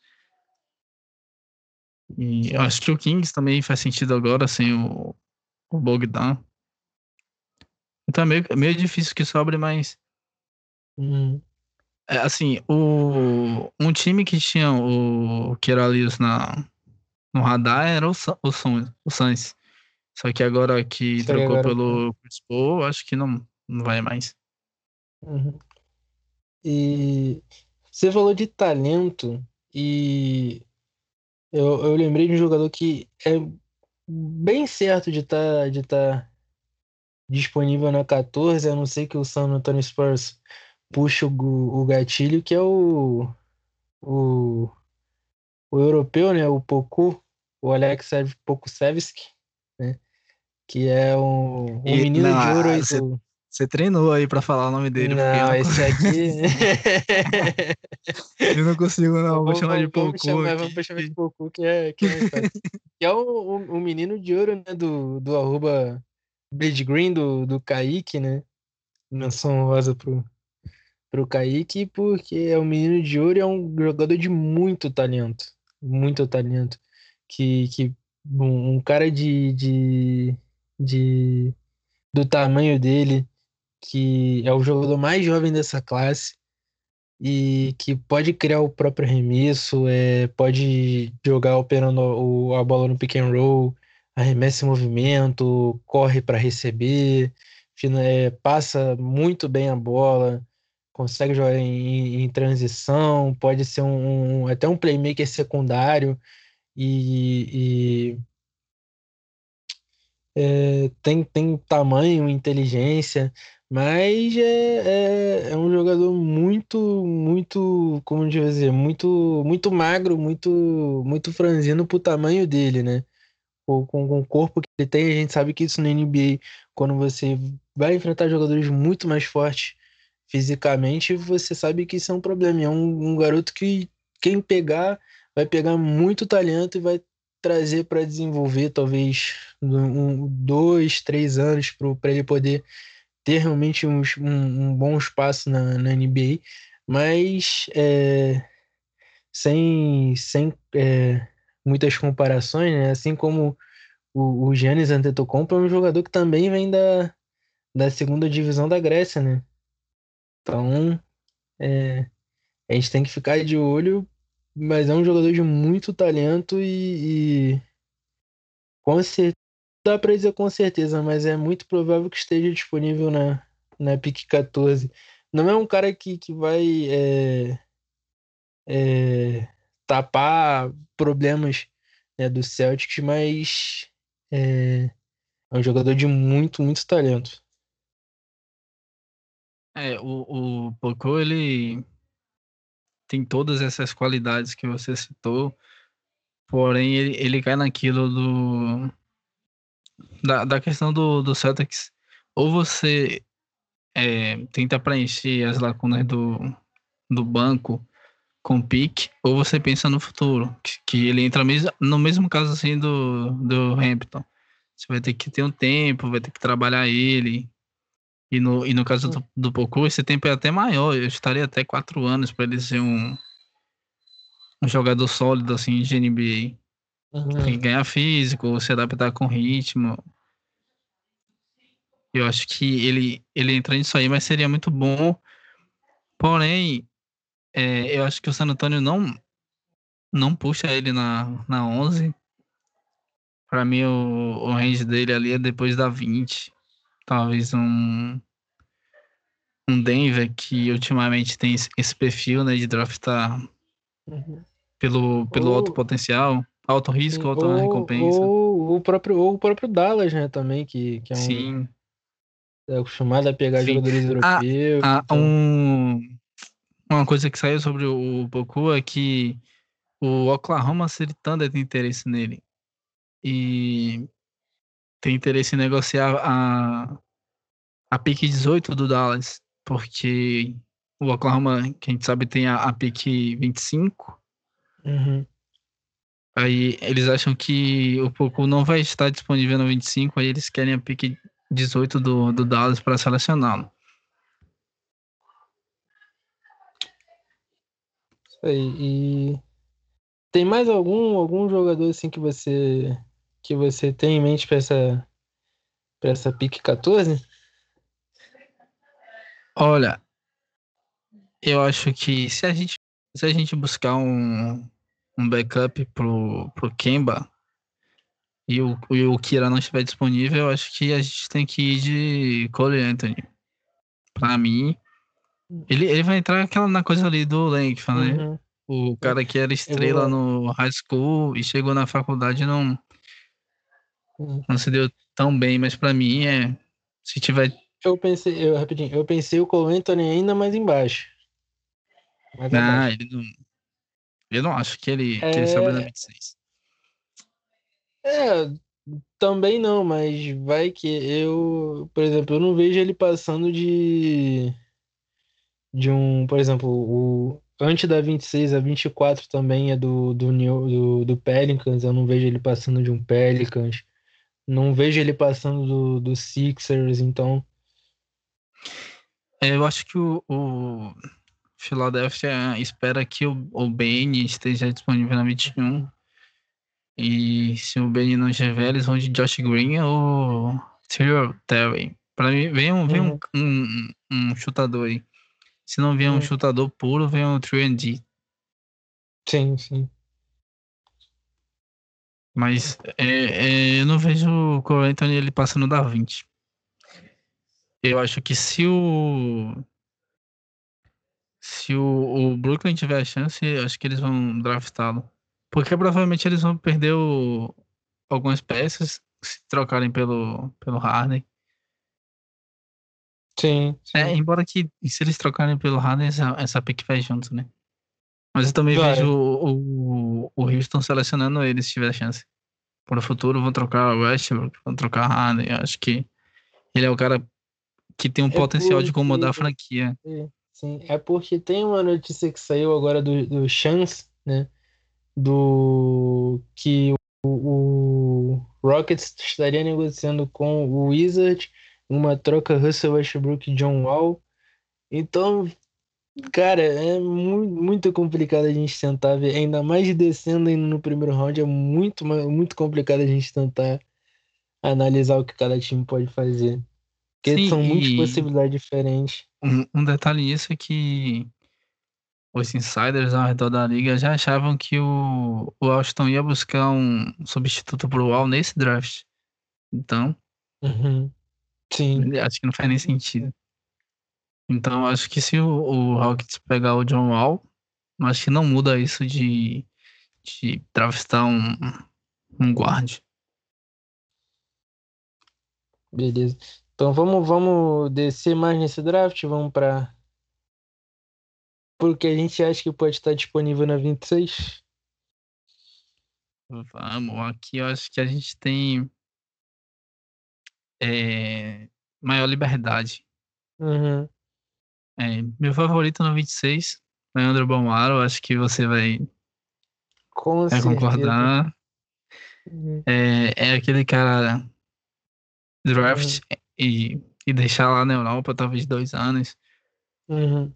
E eu acho que o Kings também faz sentido agora sem o, o Bogdan. Então é meio, meio difícil que sobre, mas. Uhum. É, assim, o, um time que tinha o Queiralius na, no radar era o, o, o Suns. Só que agora que Só trocou agora... pelo Chris Paul, acho que não, não vai mais. Uhum. E você falou de talento e eu, eu lembrei de um jogador que é bem certo de estar tá, de tá disponível na 14, a não ser que o San Antonio Spurs puxe o, o gatilho, que é o, o, o europeu, né? O Poku, o Alex Pokusevski, né? Que é um, um menino não, de ouro você, do... você treinou aí pra falar o nome dele. Não, esse aqui. eu não consigo, não. Vou, chamar de. Chamar, vamos chamar de Poku, que é, que é, que é o, o, o, menino de ouro, né? Do, do arroba Bleed Green, do, do Kaique, né? Menção rosa pro, pro Kaique, porque é um menino de ouro e é um jogador de muito talento. Muito talento. Que, que um, um cara de, de, de do tamanho dele, que é o jogador mais jovem dessa classe e que pode criar o próprio arremesso, é, pode jogar operando o, a bola no pick and roll, arremessa em movimento, corre para receber, é, passa muito bem a bola, consegue jogar em, em transição, pode ser um, um, até um playmaker secundário e, e é, tem, tem tamanho, inteligência, mas é, é, é, um jogador muito, muito, como dizer, muito, muito magro, muito, muito franzino pro tamanho dele, né? Com, com o corpo que ele tem, a gente sabe que isso no NBA, quando você vai enfrentar jogadores muito mais fortes fisicamente, você sabe que isso é um problema. É um, um garoto que quem pegar vai pegar muito talento e vai trazer para desenvolver talvez um, dois, três anos para ele poder ter realmente um, um, bom espaço na, na NBA, mas é, sem, sem é, muitas comparações, né? assim como o, o Giannis Antetokounmpo é um jogador que também vem da, da segunda divisão da Grécia, né? Então, é, a gente tem que ficar de olho, mas é um jogador de muito talento e, e com certeza, dá para dizer com certeza, mas é muito provável que esteja disponível na, na PIC 14. Não é um cara que, que vai é, é, tapar problemas né, do Celtics, mas é, é um jogador de muito, muito talento. É, o, o ele tem todas essas qualidades que você citou, porém ele, ele cai naquilo do da, da questão do, do Celtics, ou você é, tenta preencher as lacunas do, do banco com pique, ou você pensa no futuro, que, que ele entra mesmo, no mesmo caso assim do, do Hampton. Você vai ter que ter um tempo, vai ter que trabalhar ele, e no, e no caso do, do Poku, esse tempo é até maior. Eu estaria até quatro anos para ele ser um, um jogador sólido assim de NBA. Uhum. ganhar físico, se adaptar com ritmo. Eu acho que ele, ele entra nisso aí, mas seria muito bom. Porém, é, eu acho que o San Antonio não, não puxa ele na, na 11. Para mim, o, o range dele ali é depois da 20 talvez um um Denver que ultimamente tem esse perfil né, de draftar uhum. pelo, pelo ou, alto potencial, alto risco, alta ou, recompensa. Ou o próprio, ou o próprio Dallas, né, também, que, que é um. Sim. É acostumado a pegar Sim. jogadores europeus. Ah, então... um, uma coisa que saiu sobre o Poku é que o Oklahoma City Thunder tem interesse nele. E tem interesse em negociar a, a pick 18 do Dallas, porque o Oklahoma, que a gente sabe, tem a, a pick 25. Uhum. Aí eles acham que o Poku não vai estar disponível no 25, aí eles querem a pick 18 do, do Dallas para selecioná-lo. Isso aí. E tem mais algum algum jogador assim que você que você tem em mente para essa para essa pique 14? Olha, eu acho que se a gente se a gente buscar um, um backup pro, pro Kemba, e o, e o Kira não estiver disponível, eu acho que a gente tem que ir de Cole Anthony. Pra mim, ele, ele vai entrar aquela, na coisa ali do Langford, né? Uhum. O cara que era estrela no high school e chegou na faculdade não, Uhum. não se deu tão bem, mas pra mim é. Se tiver. Eu pensei, eu, rapidinho, eu pensei o Cole Anthony ainda mais embaixo. Mais Ah, abaixo. ele não. Eu não acho que ele, que ele sobe na 26. É, também não, mas vai que eu, por exemplo, eu não vejo ele passando de de um, por exemplo, o antes da 26 a 24 também é do do, New- do, do Pelicans, eu não vejo ele passando de um Pelicans. Não vejo ele passando do, do Sixers, então É, Eu acho que o, o Philadelphia espera que o, o Bane esteja disponível na 21. E se o Bane não estiver, eles vão de Josh Green ou Tyrell Terry. Pra mim, vem, um, vem um, um, um chutador aí. Se não vier um Hum. chutador puro, vem um 3D. sim, sim. Mas é, é, eu não vejo o Cole Anthony ele passando da 20. Eu acho que se o. Se o, o Brooklyn tiver a chance, acho que eles vão draftá-lo. Porque provavelmente eles vão perder o- algumas peças se trocarem pelo, pelo Harden. Sim, sim. É, embora que se eles trocarem pelo Harden, essa, essa pick vai junto, né? Mas eu também Vai. vejo o, o, o Houston selecionando ele se tiver a chance. Para o futuro vão trocar o Westbrook, vão trocar Harden. Eu acho que ele é o cara que tem um É potencial de incomodar a franquia. Sim, é porque tem uma notícia que saiu agora do, do Chance, né? Do que o, o Rockets estaria negociando com o Wizard uma troca Russell Westbrook e John Wall. Então, cara, é mu- muito complicado a gente tentar ver, ainda mais descendo ainda no primeiro round, é muito, muito complicado a gente tentar analisar o que cada time pode fazer. Porque Sim, são muitas possibilidades diferentes. Um, um detalhe nisso é que os insiders ao redor da liga já achavam que o, o Washington ia buscar um substituto pro Wall nesse draft. Então, Uhum. Sim. acho que não faz nem sentido. Então, acho que se o, o Rockets pegar o John Wall, acho que não muda isso de, de draftar um, um guard. Beleza. Então vamos, vamos descer mais nesse draft, vamos para porque a gente acha que pode estar disponível na 26. Vamos, aqui eu acho que a gente tem é, maior liberdade. Uhum. É, meu favorito no 26, Leandro Bomaro, acho que você vai, Com vai concordar. Uhum. É, é aquele cara draft e, e deixar lá na Europa talvez dois anos. Uhum.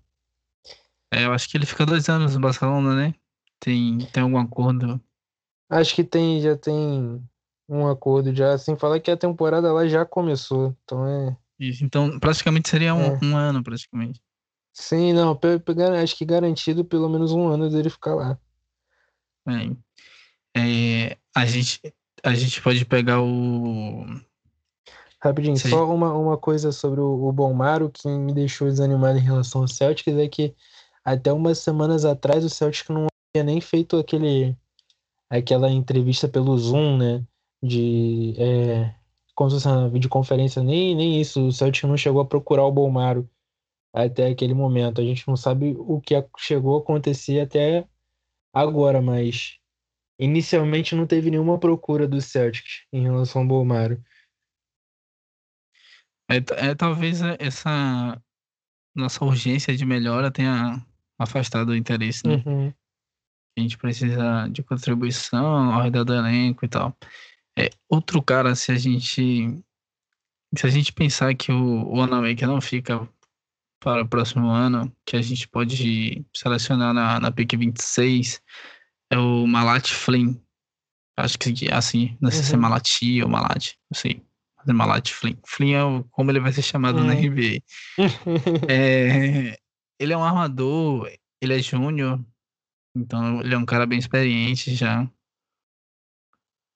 É, eu acho que ele fica dois anos no Barcelona, né? Tem, tem algum acordo. Acho que tem, já tem um acordo já, sem falar que a temporada lá já começou. Então é. Isso, Então, praticamente seria um, É. um ano, praticamente. Sim, não, pe- pe- acho que garantido pelo menos um ano dele ficar lá. É, é, a, gente, a gente pode pegar o. Rapidinho, Sim. só uma, uma coisa sobre o, o Bonmaro que me deixou desanimado em relação ao Celtics é que até umas semanas atrás o Celtics não tinha nem feito aquele, aquela entrevista pelo Zoom, né? De é, como se fosse uma videoconferência, nem, nem isso. O Celtics não chegou a procurar o Bonmaro até aquele momento. A gente não sabe o que chegou a acontecer até agora, mas inicialmente não teve nenhuma procura do Celtics em relação ao Bonmaro. É, é, talvez é, essa nossa urgência de melhora tenha afastado o interesse, né? Uhum. A gente precisa de contribuição ao redor do elenco e tal. É, outro cara, se a gente se a gente pensar que o, o Wanamaker não fica para o próximo ano, que a gente pode selecionar na, na pick 26, é o Malat Flynn. Acho que assim, não sei se é Uhum. Malati ou Malat, não sei. É Malat Flynn. Flynn é como ele vai ser chamado na Uhum. NBA. É, ele é um armador, ele é júnior, então ele é um cara bem experiente já.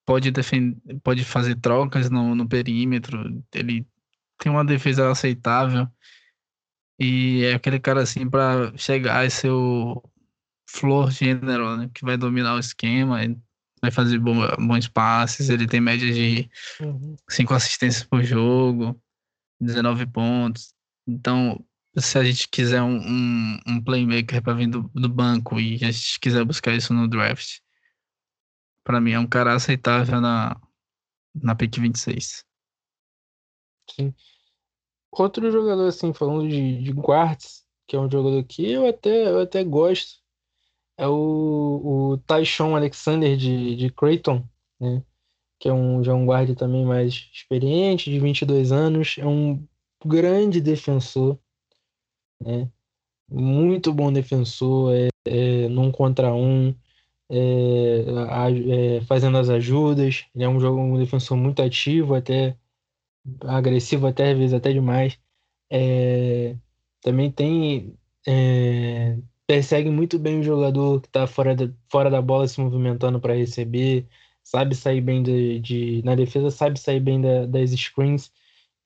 pode defender, pode fazer trocas no, no perímetro, ele tem uma defesa aceitável. E é aquele cara assim para chegar e ser o floor general, né? Que vai dominar o esquema, vai fazer bons passes, ele tem média de 5 uhum. assistências por jogo, 19 pontos. Então, se a gente quiser um, um, um playmaker para vir do, do, banco e a gente quiser buscar isso no draft, para mim é um cara aceitável na, na pick 26. Sim. Outro jogador, assim, falando de, de guards, que é um jogador que eu até, eu até gosto, é o, o Tyshon Alexander de, de Creighton, né? Que é um, já um guarda também mais experiente, de 22 anos, é um grande defensor, né? Muito bom defensor, é, é num contra um, é, é, fazendo as ajudas. Ele é um, jogo, um defensor muito ativo, até agressivo, até às vezes até demais. É, também tem. Persegue muito bem o jogador que está fora da, fora da bola se movimentando para receber, sabe sair bem de, de, na defesa, sabe sair bem da, das screens.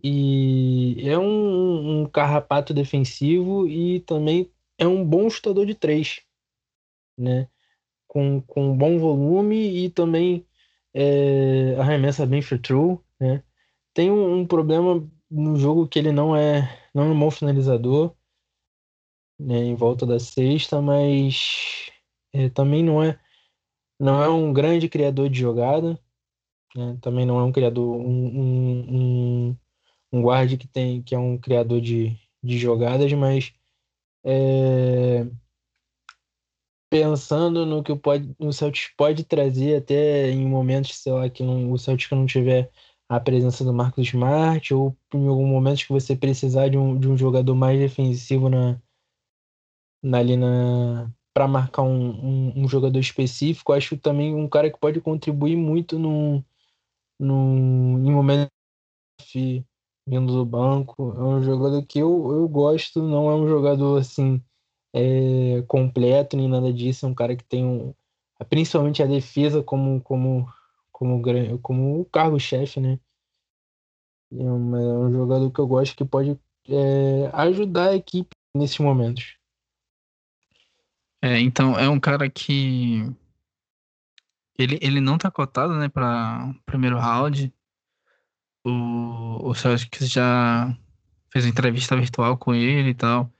E é um, um carrapato defensivo e também é um bom chutador de três, né? Com, com bom volume e também é, arremessa bem for true, né? Tem um, um, problema no jogo que ele não é não é um bom finalizador, né, em volta da sexta, mas é, também não é não é um grande criador de jogada, né? também não é um criador um, um, um um guard que tem que é um criador de, de jogadas, mas é, pensando no que o, pode, o Celtics pode trazer até em momentos, sei lá, que não, o Celtics não tiver a presença do Marcos Smart ou em algum momento que você precisar de um, de um jogador mais defensivo na ali na para marcar um, um, um, jogador específico, acho também um cara que pode contribuir muito no, no, em momentos vindo do banco. É um jogador que eu, eu gosto, não é um jogador assim é, completo nem nada disso. É um cara que tem um, principalmente a defesa como como como como o cargo-chefe, né? É um, é um, jogador que eu gosto que pode é, ajudar a equipe nesses momentos. É, então é um cara que ele, ele não tá cotado, né, para primeiro round. O, o Celtics já fez entrevista virtual com ele e tal.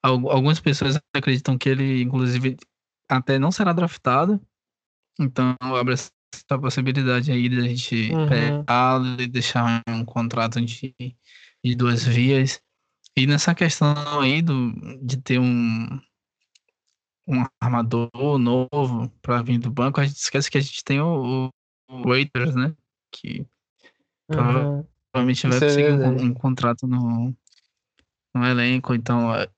Algumas pessoas acreditam que ele, inclusive, até não será draftado. Então, abre essa possibilidade aí de a gente uhum. pegá-lo e deixar um contrato de, de duas vias. E nessa questão aí do, de ter um, um armador novo para vir do banco, a gente esquece que a gente tem o, o Waiters, né? Que Uhum. Provavelmente vai conseguir é um, um, contrato no, no elenco, então é,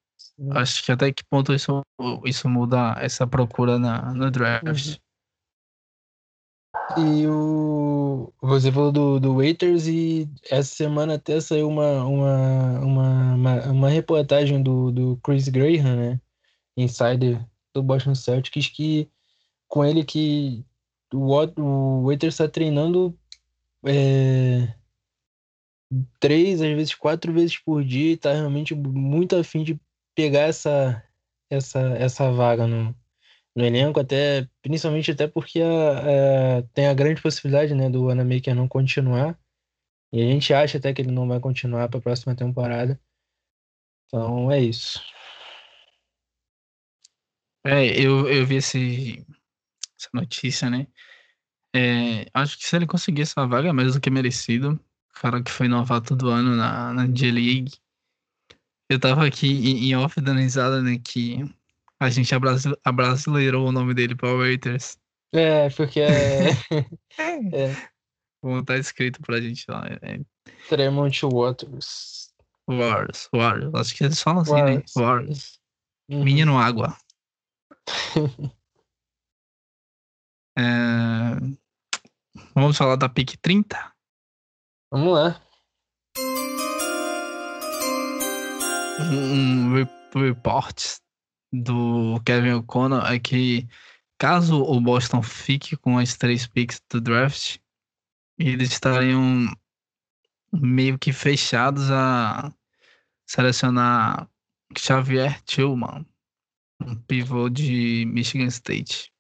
acho que até que ponto isso, isso muda essa procura na, no draft. Uhum. E o. Você falou do, do Waiters e essa semana até saiu uma, uma, uma, uma, uma reportagem do, do Chris Graham, né? Insider do Boston Celtics, que com ele que o, o Waiters está treinando é, três, às vezes quatro vezes por dia e tá realmente muito afim de pegar essa, essa, essa vaga no, no elenco, até, principalmente até porque a, a, tem a grande possibilidade né, do Anamaker não continuar. E a gente acha até que ele não vai continuar para a próxima temporada. Então é isso. É, eu, eu vi esse, essa notícia, né? É, acho que se ele conseguir essa vaga é mais do que merecido. Cara que foi novato do ano na, na G-League. Eu tava aqui em, em off dando risada, né? Que a gente abrasileirou o nome dele para Waiters. É, porque é. é. Vou estar escrito pra gente lá. É... Tremont Waters. Wars, Wars. Acho que eles falam assim, Wars. né? Wars. Uhum. Menino Água. é... Vamos falar da pick 30? Vamos lá. Um report do Kevin O'Connor é que caso o Boston fique com as três picks do draft, eles estariam meio que fechados a selecionar Xavier Tillman, um pivô de Michigan State.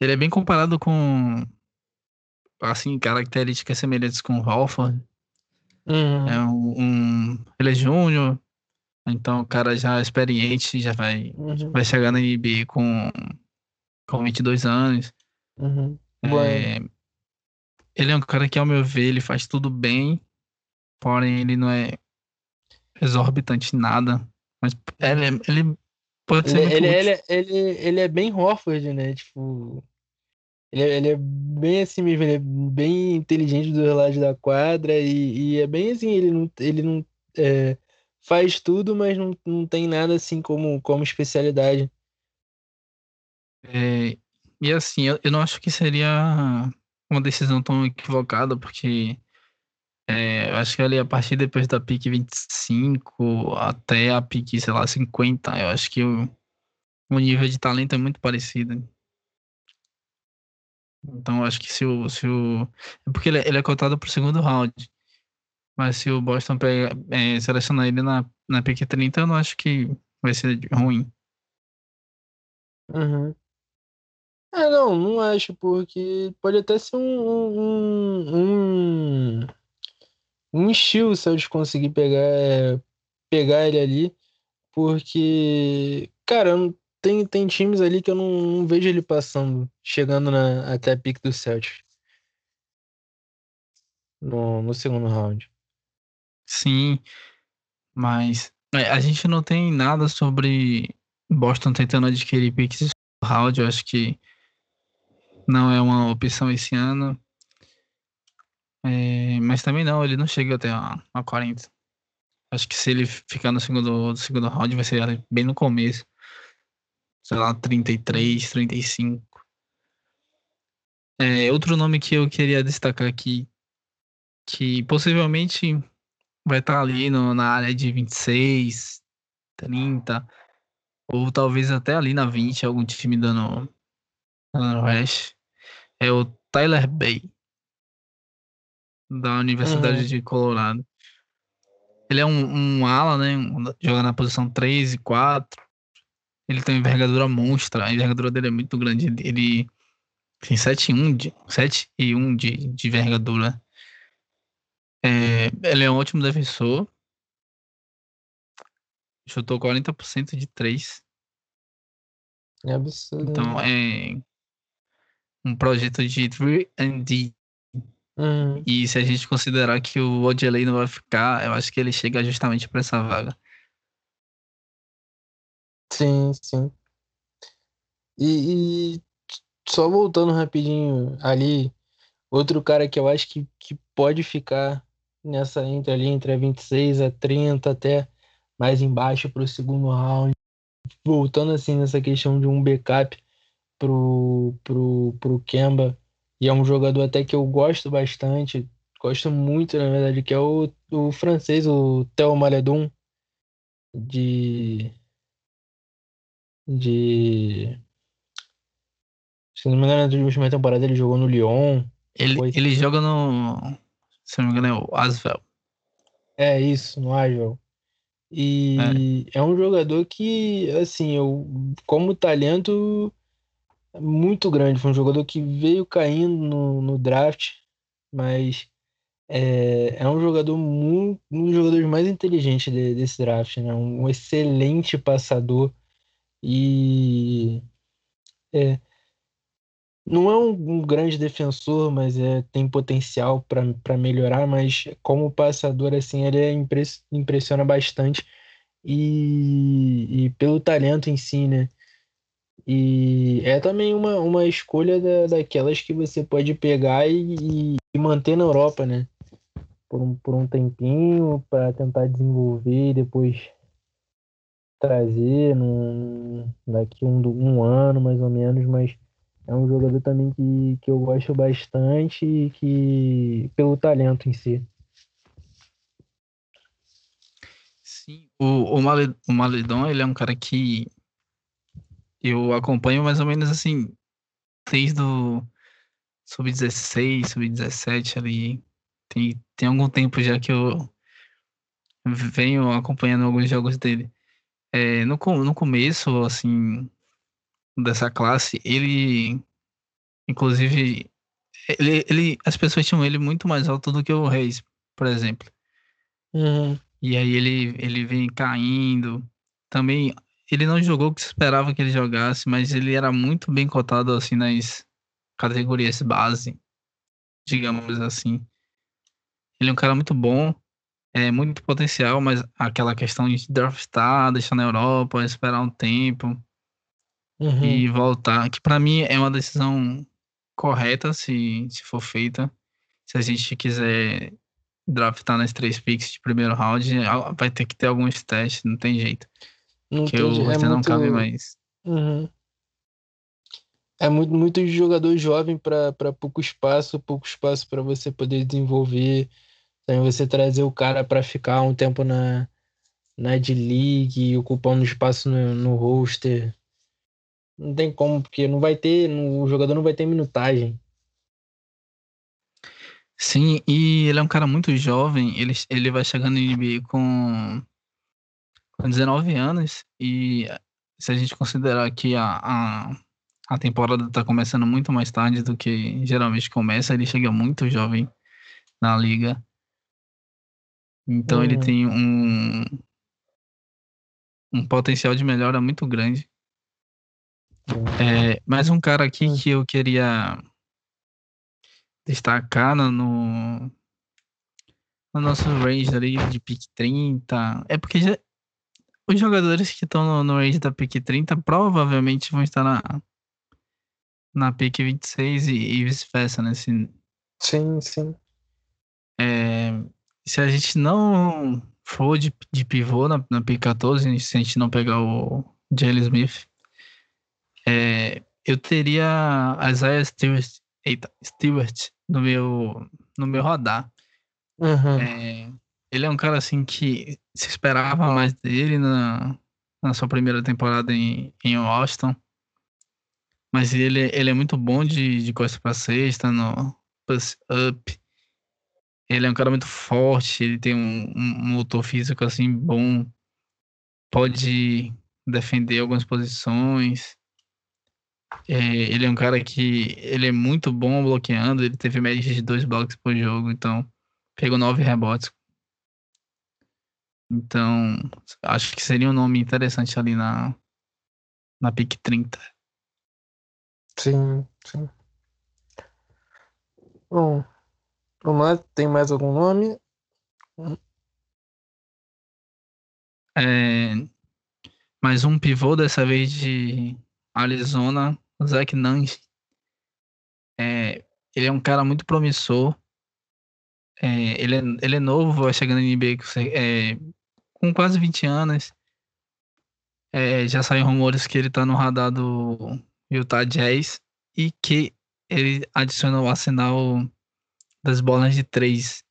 Ele é bem comparado com assim características semelhantes com o Halford. Uhum. É um, um, ele é júnior, então o cara já é experiente, já vai, uhum. vai chegar na NBA com, com 22 anos. Uhum. É, ele é um cara que, ao meu ver, ele faz tudo bem, porém ele não é exorbitante nada. Mas ele, ele pode ser. Ele, ele, ele, ele, ele é bem Horford, né? Tipo. Ele, é, ele é bem assim mesmo, ele é bem inteligente do lado da quadra e, e, é bem assim, ele não, ele não é, faz tudo, mas não, não tem nada assim como, como especialidade. É, e assim, eu, eu não acho que seria uma decisão tão equivocada, porque é, eu acho que ali a partir depois da pique 25 até a pique, sei lá, 50, eu acho que o, o nível de talento é muito parecido. Então eu acho que se o. Se o é porque ele, é, ele é cotado pro segundo round. Mas se o Boston pega, é, selecionar ele na, na pique 30, eu não acho que vai ser ruim. Uhum. É, não, não acho, porque pode até ser um, um, um, um estilo se eles conseguir pegar, é, pegar ele ali, porque, cara, tem, tem times ali que eu não, não vejo ele passando, chegando na, até a pique do Celtics no, no segundo round. Sim, mas é, a gente não tem nada sobre Boston tentando adquirir no round, eu acho que não é uma opção esse ano. É, mas também não, ele não chega até a, a 40. Acho que se ele ficar no segundo, segundo round, vai ser bem no começo. Sei lá, 33, 35. É, outro nome que eu queria destacar aqui, que possivelmente vai estar ali no, na área de 26, 30, ou talvez até ali na 20, algum time dando, dando rush é o Tyler Bay, da Universidade uhum. de Colorado. Ele é um, um ala, né? Um, joga na posição 3 e 4. Ele tem envergadura monstra. A envergadura dele é muito grande. Ele, tem 7 e 1 de, 7 e 1 de, de envergadura. É, ele é um ótimo defensor. Chutou 40% de 3. É absurdo. Então é um projeto de 3D. Uhum. E se a gente considerar que o Odilei não vai ficar, eu acho que ele chega justamente para essa vaga. Sim, sim. E, e, só voltando rapidinho ali, outro cara que eu acho que, que pode ficar nessa entre ali entre a 26 a 30 até mais embaixo para o segundo round, voltando assim nessa questão de um backup pro, pro, pro Kemba. E é um jogador até que eu gosto bastante, gosto muito, na verdade, que é o, o francês, o Theo Maledon, de. De. Se não me engano, na última temporada ele jogou no Lyon. Ele, depois... ele joga no. Se não me engano, é o Asvel. É isso, no Asvel. E é. é um jogador que, assim, eu, como talento, muito grande. Foi um jogador que veio caindo no, no draft, mas é, é um jogador muito, um dos jogadores mais inteligentes de, desse draft, né? Um excelente passador e é, não é um, um, grande defensor, mas é, tem potencial para melhorar, mas como passador, assim, ele é impress, impressiona bastante e, e pelo talento em si, né? E é também uma, uma escolha da, daquelas que você pode pegar e, e manter na Europa, né? Por um, por um tempinho, para tentar desenvolver e depois trazer num, daqui um, um ano mais ou menos, mas é um jogador também que, que eu gosto bastante e que pelo talento em si. Sim, o, o, Maledon, ele é um cara que eu acompanho mais ou menos assim, desde o sub-16, sub-17 ali. Tem, tem algum tempo já que eu venho acompanhando alguns jogos dele. É, no, no começo, assim, dessa classe, ele, inclusive, ele, ele, as pessoas tinham ele muito mais alto do que o Reis, por exemplo. Uhum. E aí ele, ele vem caindo. Também, ele não jogou o que se esperava que ele jogasse, mas ele era muito bem cotado, assim, nas categorias base, digamos assim. Ele é um cara muito bom, é muito potencial, mas aquela questão de draftar, deixar na Europa, esperar um tempo Uhum. e voltar, que para mim é uma decisão correta se, se for feita. Se a gente quiser draftar nas três picks de primeiro round, vai ter que ter alguns testes, não tem jeito. Não que tem o é não muito, cabe mais. Uhum. É muito, muito jogador jovem para pouco espaço, pouco espaço para você poder desenvolver. Também você trazer o cara para ficar um tempo na, na D-League, ocupando espaço no, no roster. Não tem como, porque não vai ter, não- o jogador não vai ter minutagem. Sim, e ele é um cara muito jovem, ele, ele vai chegar no NBA com, com 19 anos, e se a gente considerar que a, a, a temporada tá começando muito mais tarde do que geralmente começa, ele chega muito jovem na liga. Então ele Uhum. tem um, um potencial de melhora muito grande. É, mais um cara aqui Hum. que eu queria destacar no, no, no nosso range ali de pick 30. É porque já- os jogadores que estão no, no range da pick 30 provavelmente vão estar na, na pick 26 e, e vice-versa, né? Se, Sim, sim. é, se a gente não for de, de pivô na, na pick 14, se a gente não pegar o Jalen Smith, é, eu teria Isaiah Stewart, eita, Stewart no meu, no meu radar. Uhum. É, ele é um cara assim que se esperava mais dele na, na sua primeira temporada em, em Austin. Mas ele, ele é muito bom de, de costa pra cesta, no pass up. Ele é um cara muito forte, ele tem um, um motor físico assim bom. Pode defender algumas posições. É, ele é um cara que ele é muito bom bloqueando, ele teve média de dois blocos por jogo, então pegou nove rebotes. Então, acho que seria um nome interessante ali na, na pick 30. Sim, sim. Bom, vamos lá, tem mais algum nome? É, mais um pivô, dessa vez de Arizona, Zach Nunn. É, ele é um cara muito promissor. É, ele, é, ele é novo, vai chegando no NBA com, é, com quase 20 anos. É, já saem rumores que ele tá no radar do Utah Jazz e que ele adicionou o arsenal das bolas de três.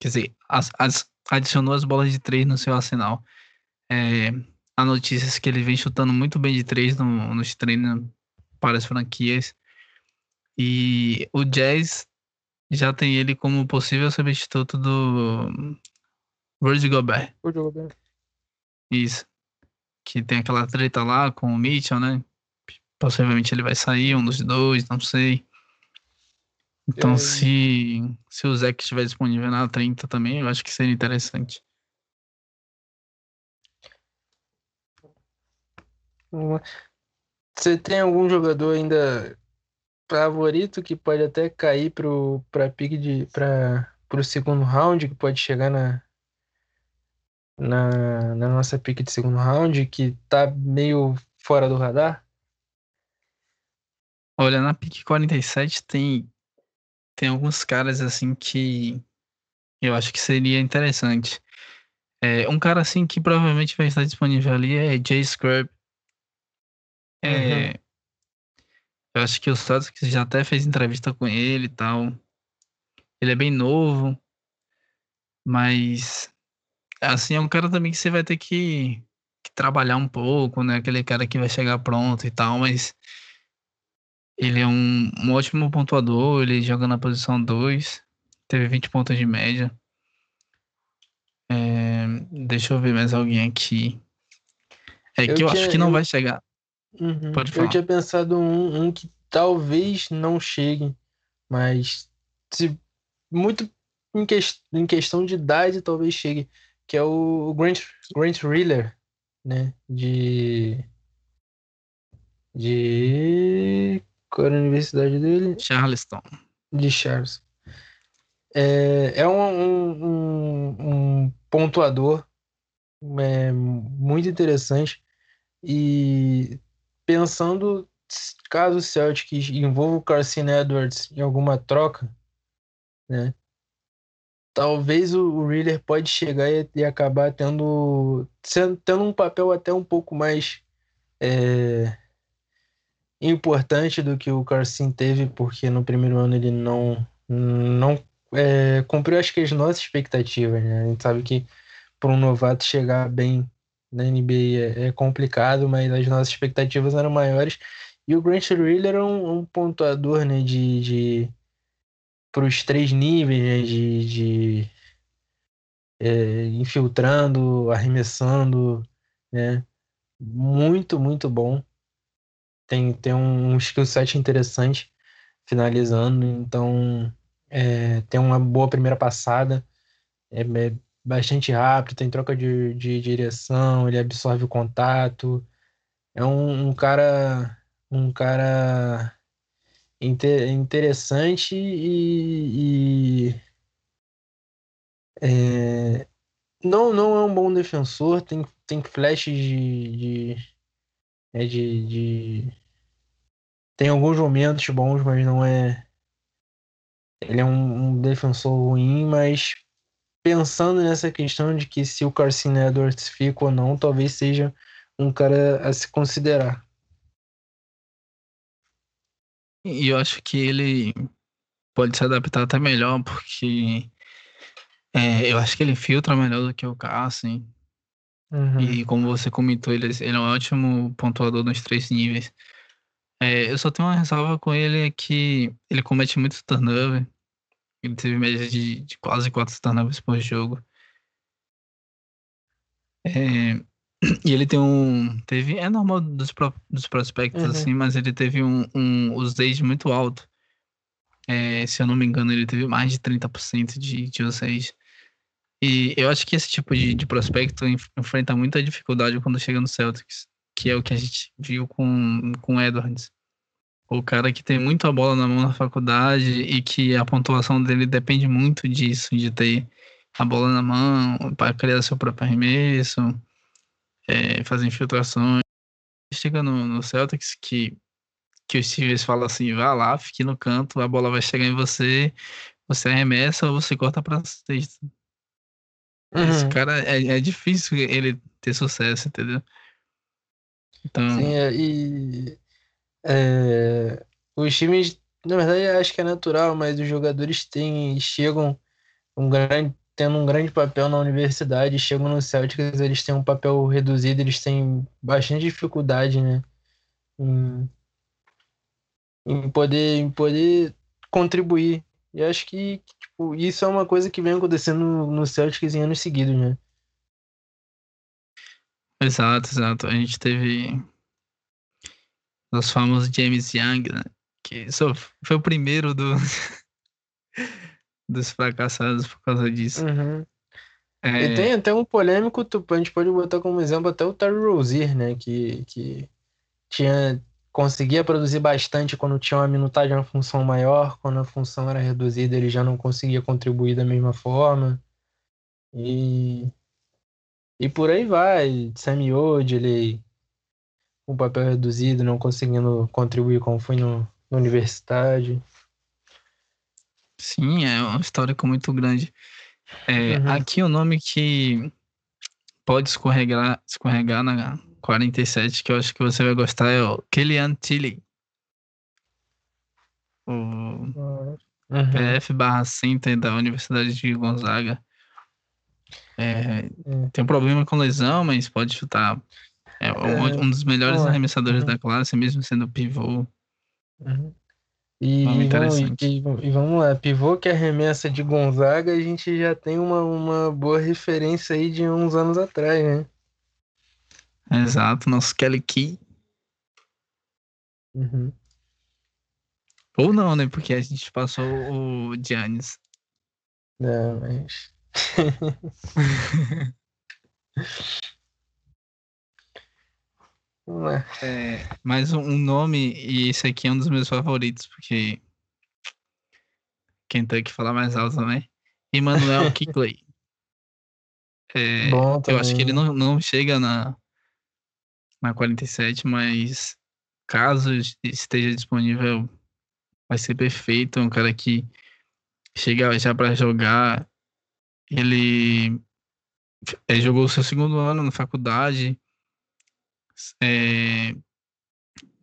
Quer dizer, as- as- adicionou as bolas de três no seu arsenal. É, há notícias que ele vem chutando muito bem de três no, nos treinos para as franquias. E o Jazz já tem ele como possível substituto do Rudy Gobert. O jogador. Isso. Que tem aquela treta lá com o Mitchell, né? Possivelmente ele vai sair, um dos dois, não sei. Então, aí? se, se o Zeke estiver disponível na 30 também, eu acho que seria interessante. Você tem algum jogador ainda favorito que pode até cair pro, pra pique de, pra, pro segundo round, que pode chegar na, na, na nossa pique de segundo round, que tá meio fora do radar? Olha, na pick 47 tem, tem alguns caras assim que eu acho que seria interessante. É, um cara assim que provavelmente vai estar disponível ali é Jay Scrub. É, Eu acho que o Celtics já até fez entrevista com ele e tal. Ele é bem novo, mas assim é um cara também que você vai ter que, que trabalhar um pouco, né? Aquele cara que vai chegar pronto e tal, mas Ele é um, um ótimo pontuador, ele joga na posição 2, teve 20 pontos de média. É, deixa eu ver mais alguém aqui. É Eu que eu acho que não eu- vai chegar. Uhum. Pode Eu falar. tinha pensado um, um que talvez não chegue, mas se muito em, ques- em questão de idade talvez chegue, que é o Grant, Grant Riller, né? De. De. Qual era a universidade dele? Charleston. De Charles. É, é um, um, um- um pontuador é, muito interessante. E pensando, caso o Celtic envolva o Carson Edwards em alguma troca, né? Talvez o, o Reader pode chegar e, e acabar tendo, tendo um papel até um pouco mais é, importante do que o Carson teve, porque no primeiro ano ele não, não é, cumpriu acho que as nossas expectativas, né? A gente sabe que para um novato chegar bem na NBA é, é complicado, mas as nossas expectativas eram maiores. E o Grant Riller é um, um pontuador, né, de, de para os três níveis, né, de, de é, infiltrando, arremessando, né, muito, muito bom. Tem, tem um, um skill set interessante finalizando, então é, tem uma boa primeira passada, é, é bastante rápido, tem troca de, de direção, ele absorve o contato. É um, um cara um cara inte- interessante e, e, é, não, não é um bom defensor, tem, tem flashes de, de, é, de, de- tem alguns momentos bons, mas não é ele é um, um defensor ruim, mas pensando nessa questão de que se o Carson Edwards fica ou não, talvez seja um cara a se considerar. E eu acho que ele pode se adaptar até melhor, porque é, eu acho que ele filtra melhor do que o Carson. Uhum. E como você comentou, ele, ele é um ótimo pontuador nos três níveis. É, eu só tenho uma ressalva com ele é que ele comete muito turnover. Ele teve média de, de quase quatro turnovers por jogo. É, e ele tem um. Teve, é normal dos, pro- dos prospectos, Uhum. assim, mas ele teve um, um usage muito alto. É, se eu não me engano, ele teve mais de 30% de, de usage. E eu acho que esse tipo de, de prospecto enf- enfrenta muita dificuldade quando chega no Celtics, que é o que a gente viu com, com o Edwards. O cara que tem muito a bola na mão na faculdade e que a pontuação dele depende muito disso, de ter a bola na mão para criar seu próprio arremesso, é, fazer infiltrações. Chega no, no Celtics que, que o Stevens fala assim, vá lá, fique no canto, a bola vai chegar em você, você arremessa ou você corta para sexta. Esse Uhum. cara é, é difícil ele ter sucesso, entendeu? Então, Sim, é, e é, os times, na verdade, acho que é natural, mas os jogadores têm, chegam um grande, tendo um grande papel na universidade, chegam no Celtics, eles têm um papel reduzido, eles têm bastante dificuldade, né, em, em poder, em poder contribuir. E acho que, tipo, isso é uma coisa que vem acontecendo no Celtics em anos seguidos, né? exato, exato. A gente teve os famosos James Young, né? Que só foi o primeiro do, dos fracassados por causa disso. Uhum. É, E tem até um polêmico, a gente pode botar como exemplo até o Terry Rozier, né? Que, que tinha, conseguia produzir bastante quando tinha uma minutagem, uma função maior, quando a função era reduzida, ele já não conseguia contribuir da mesma forma. E, e por aí vai. Sammy Odley, com papel reduzido, não conseguindo contribuir como foi no, na universidade. Sim, é um histórico muito grande. É, Uhum. Aqui o nome que pode escorregar, escorregar na 47, que eu acho que você vai gostar, é o Kellyanne Tilly. O Uhum. PF barra Center da Universidade de Gonzaga. É, É. tem um problema com lesão, mas pode chutar. É um, É, um dos melhores boa. arremessadores Uhum. da classe, mesmo sendo pivô. Uhum. E, vamos, e, e, vamos lá, pivô que arremessa de Gonzaga, a gente já tem uma, uma boa referência aí de uns anos atrás, né? Exato, nosso Kelly Key. Uhum. Ou não, né? Porque a gente passou o Giannis. Não, mas. É, mais um nome, e esse aqui é um dos meus favoritos, porque Kentucky fala mais alto também. Emmanuel Kickley. É, eu acho que ele não, não chega na, na 47, mas caso esteja disponível, vai ser perfeito. É um cara que chega já para jogar. Ele é, jogou o seu segundo ano na faculdade, é,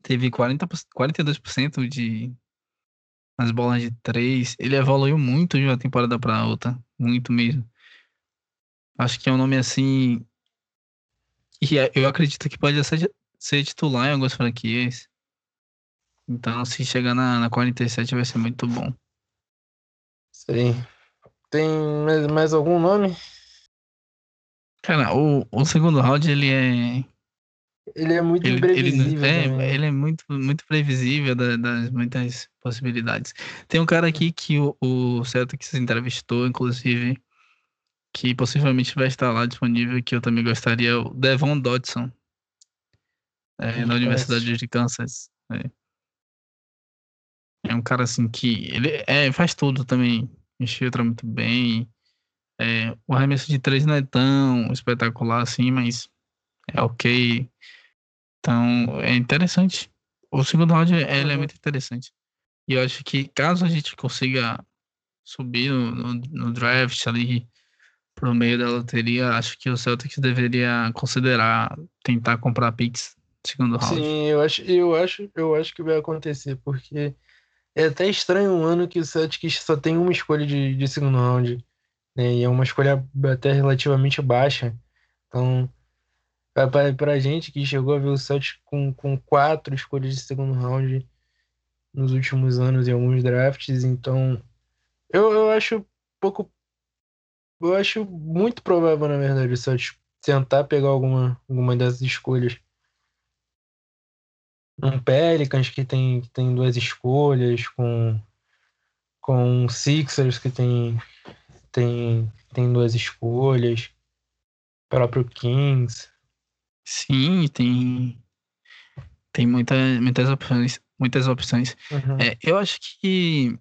teve 40, 42% de nas bolas de três. Ele evoluiu muito de uma temporada para outra, muito mesmo. Acho que é um nome assim. E é, eu acredito que pode ser, ser titular em algumas franquias. Então, se chegar na, na 47 vai ser muito bom. Sim. Tem mais, mais algum nome? Cara, o, o segundo round ele é ele é muito ele, imprevisível. Ele, é, ele é muito, muito previsível das, das, muitas possibilidades. Tem um cara aqui que o, o Celtics entrevistou, inclusive, que possivelmente vai estar lá disponível, que eu também gostaria, o Devon Dodson, é, na Universidade de Kansas. É. é. um cara assim que ele é, faz tudo também, infiltra muito bem. É, o arremesso de três não é tão espetacular assim, mas é ok. Então, é interessante. O segundo round é, ele é muito interessante. E eu acho que caso a gente consiga subir no, no, no draft ali pro meio da loteria, acho que o Celtics deveria considerar tentar comprar picks segundo round. Sim, eu acho, eu acho, eu acho que vai acontecer, porque é até estranho um ano que o Celtics só tem uma escolha de, de segundo round, né? E é uma escolha até relativamente baixa. Então, para a gente que chegou a ver o Celtics com, com quatro escolhas de segundo round nos últimos anos em alguns drafts, então eu, eu acho pouco. Eu acho muito provável, na verdade, o Celtics tentar pegar alguma, alguma dessas escolhas. Um Pelicans que tem, que tem duas escolhas, com, com Sixers que tem, tem, tem duas escolhas, próprio Kings. Sim, tem tem muita, muitas opções, muitas opções. Uhum. É, eu acho que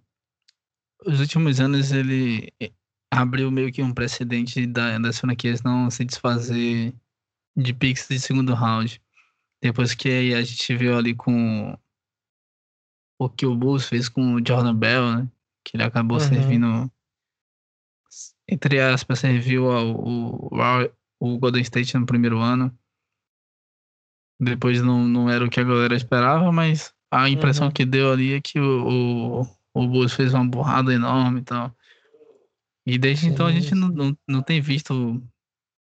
os últimos anos ele eh, abriu meio que um precedente da, das franquias não se desfazer de picks de segundo round. Depois que a gente viu ali com o que o Bulls fez com o Jordan Bell, né? Que ele acabou uhum. servindo, entre aspas, serviu ao, ao, o Golden State no primeiro ano. Depois não, não era o que a galera esperava, mas a impressão uhum. que deu ali é que o, o, o Bulls fez uma borrada enorme e tal. E desde sim, então a gente não, não, não tem visto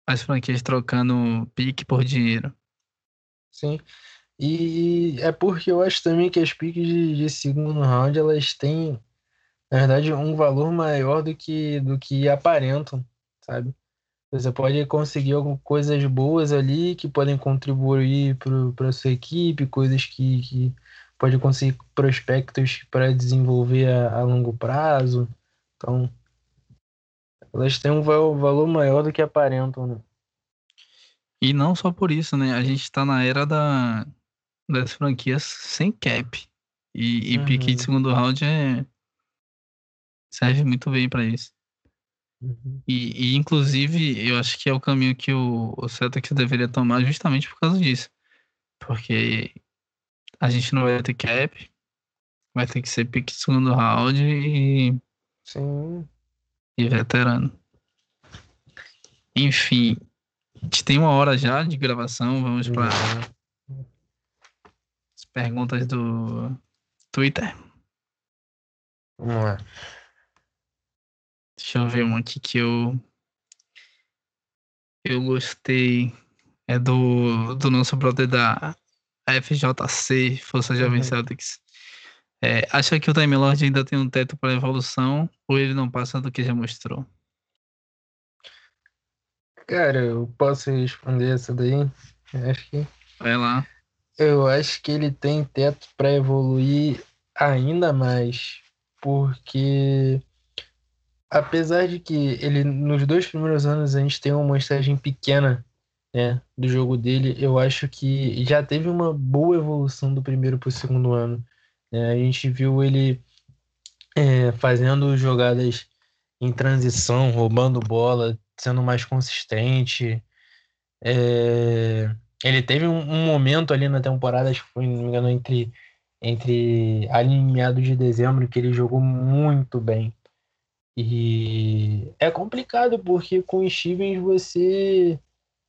as franquias trocando pique por dinheiro. Sim. E é porque eu acho também que as piques de, de segundo round elas têm, na verdade, um valor maior do que, do que aparentam, sabe? Você pode conseguir algumas coisas boas ali que podem contribuir para a sua equipe, coisas que, que pode conseguir prospectos para desenvolver a, a, longo prazo. Então, elas têm um valor maior do que aparentam, né? E não só por isso, né? A gente está na era da, das franquias sem cap. E, e uhum. pique de segundo round é, serve muito bem para isso. Uhum. E, e, inclusive, eu acho que é o caminho que o, o Celtics deveria tomar justamente por causa disso. Porque a gente não vai ter cap, vai ter que ser pique de segundo round e. Sim. E veterano. Enfim, a gente tem uma hora já de gravação, vamos para uhum. as perguntas do Twitter. Vamos lá. Deixa eu ver um aqui que eu. Eu gostei. É do, do nosso brother da FJC, Força Jovem uhum. Celtics. É, acha que o Time Lord ainda tem um teto para evolução ou ele não passa do que já mostrou? Cara, eu posso responder essa daí? Acho que. Vai lá. Eu acho que ele tem teto para evoluir ainda mais, porque apesar de que ele nos dois primeiros anos a gente tem uma amostragem pequena, né, do jogo dele, eu acho que já teve uma boa evolução do primeiro para o segundo ano. Né? A gente viu ele é, fazendo jogadas em transição, roubando bola, sendo mais consistente. É, ele teve um, um, momento ali na temporada, acho que foi, não me engano, entre, entre ali em meados de dezembro, que ele jogou muito bem. E é complicado, porque com o Stevens você,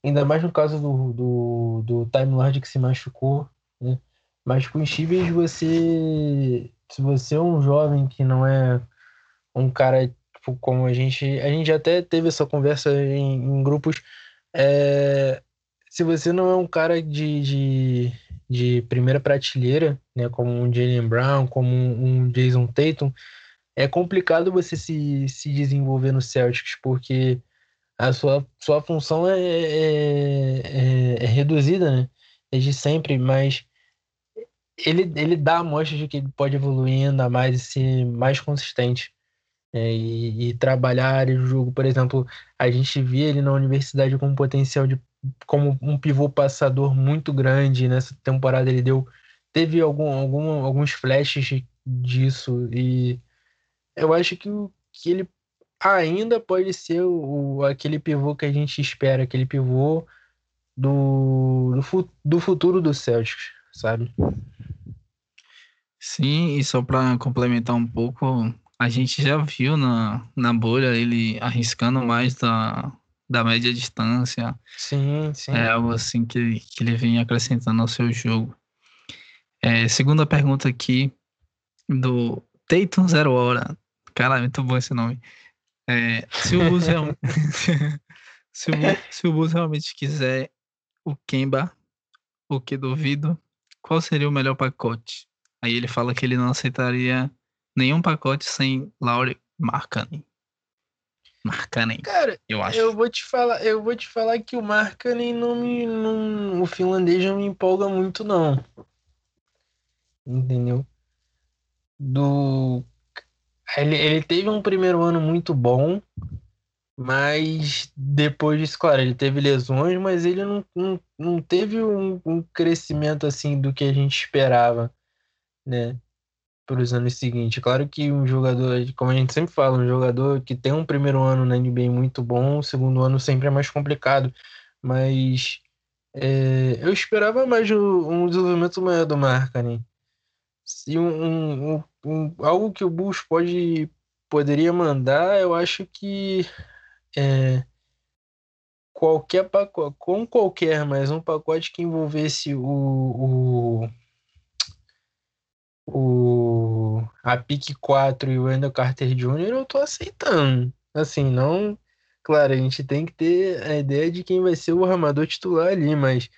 ainda mais no caso do, do, do Time Lord que se machucou, né? Mas com o Stevens você, se você é um jovem que não é um cara tipo, como a gente, a gente até teve essa conversa em, em grupos, é, se você não é um cara de, de, de primeira prateleira, né, como um Jalen Brown, como um, um Jason Tatum, é complicado você se, se desenvolver no Celtics, porque a sua, sua função é, é, é, é reduzida, né? Desde sempre, mas ele, ele dá amostra de que ele pode evoluir ainda mais e ser mais consistente. É, e, e, trabalhar o jogo, por exemplo, a gente via ele na universidade com um potencial de como um pivô passador muito grande. Nessa temporada ele deu teve algum, algum, alguns flashes disso e eu acho que, que ele ainda pode ser o, aquele pivô que a gente espera, aquele pivô do, do, do futuro do Celtics, sabe? Sim, e só para complementar um pouco, a gente já viu na, na bolha ele arriscando mais da, da média distância. Sim, sim. É algo assim que, que ele vem acrescentando ao seu jogo. É, segunda pergunta aqui do Tatum Zero Hora. Caralho, muito bom esse nome. É, se o Bus realmente... se, o, se o Bus realmente quiser o Kemba, o que duvido, qual seria o melhor pacote? Aí ele fala que ele não aceitaria nenhum pacote sem Laurie Markkanen. Markkanen. Cara, eu acho. Eu vou te falar, eu vou te falar que o Markkanen não me não, o finlandês não me empolga muito não. Entendeu? Do ele, ele teve um primeiro ano muito bom, mas depois disso, claro, ele teve lesões, mas ele não, não, não teve um, um crescimento assim do que a gente esperava, né? Para os anos seguintes. Claro que um jogador, como a gente sempre fala, um jogador que tem um primeiro ano na NBA muito bom, o segundo ano sempre é mais complicado, mas é, eu esperava mais um desenvolvimento maior do Markkanen. Se um, um, um, algo que o Bulls pode, poderia mandar, eu acho que é, qualquer pacote, com qualquer, mas um pacote que envolvesse o, o, o a PIC 4 e o Wendell Carter Jr., eu tô aceitando. Assim, não. Claro, a gente tem que ter a ideia de quem vai ser o armador titular ali, mas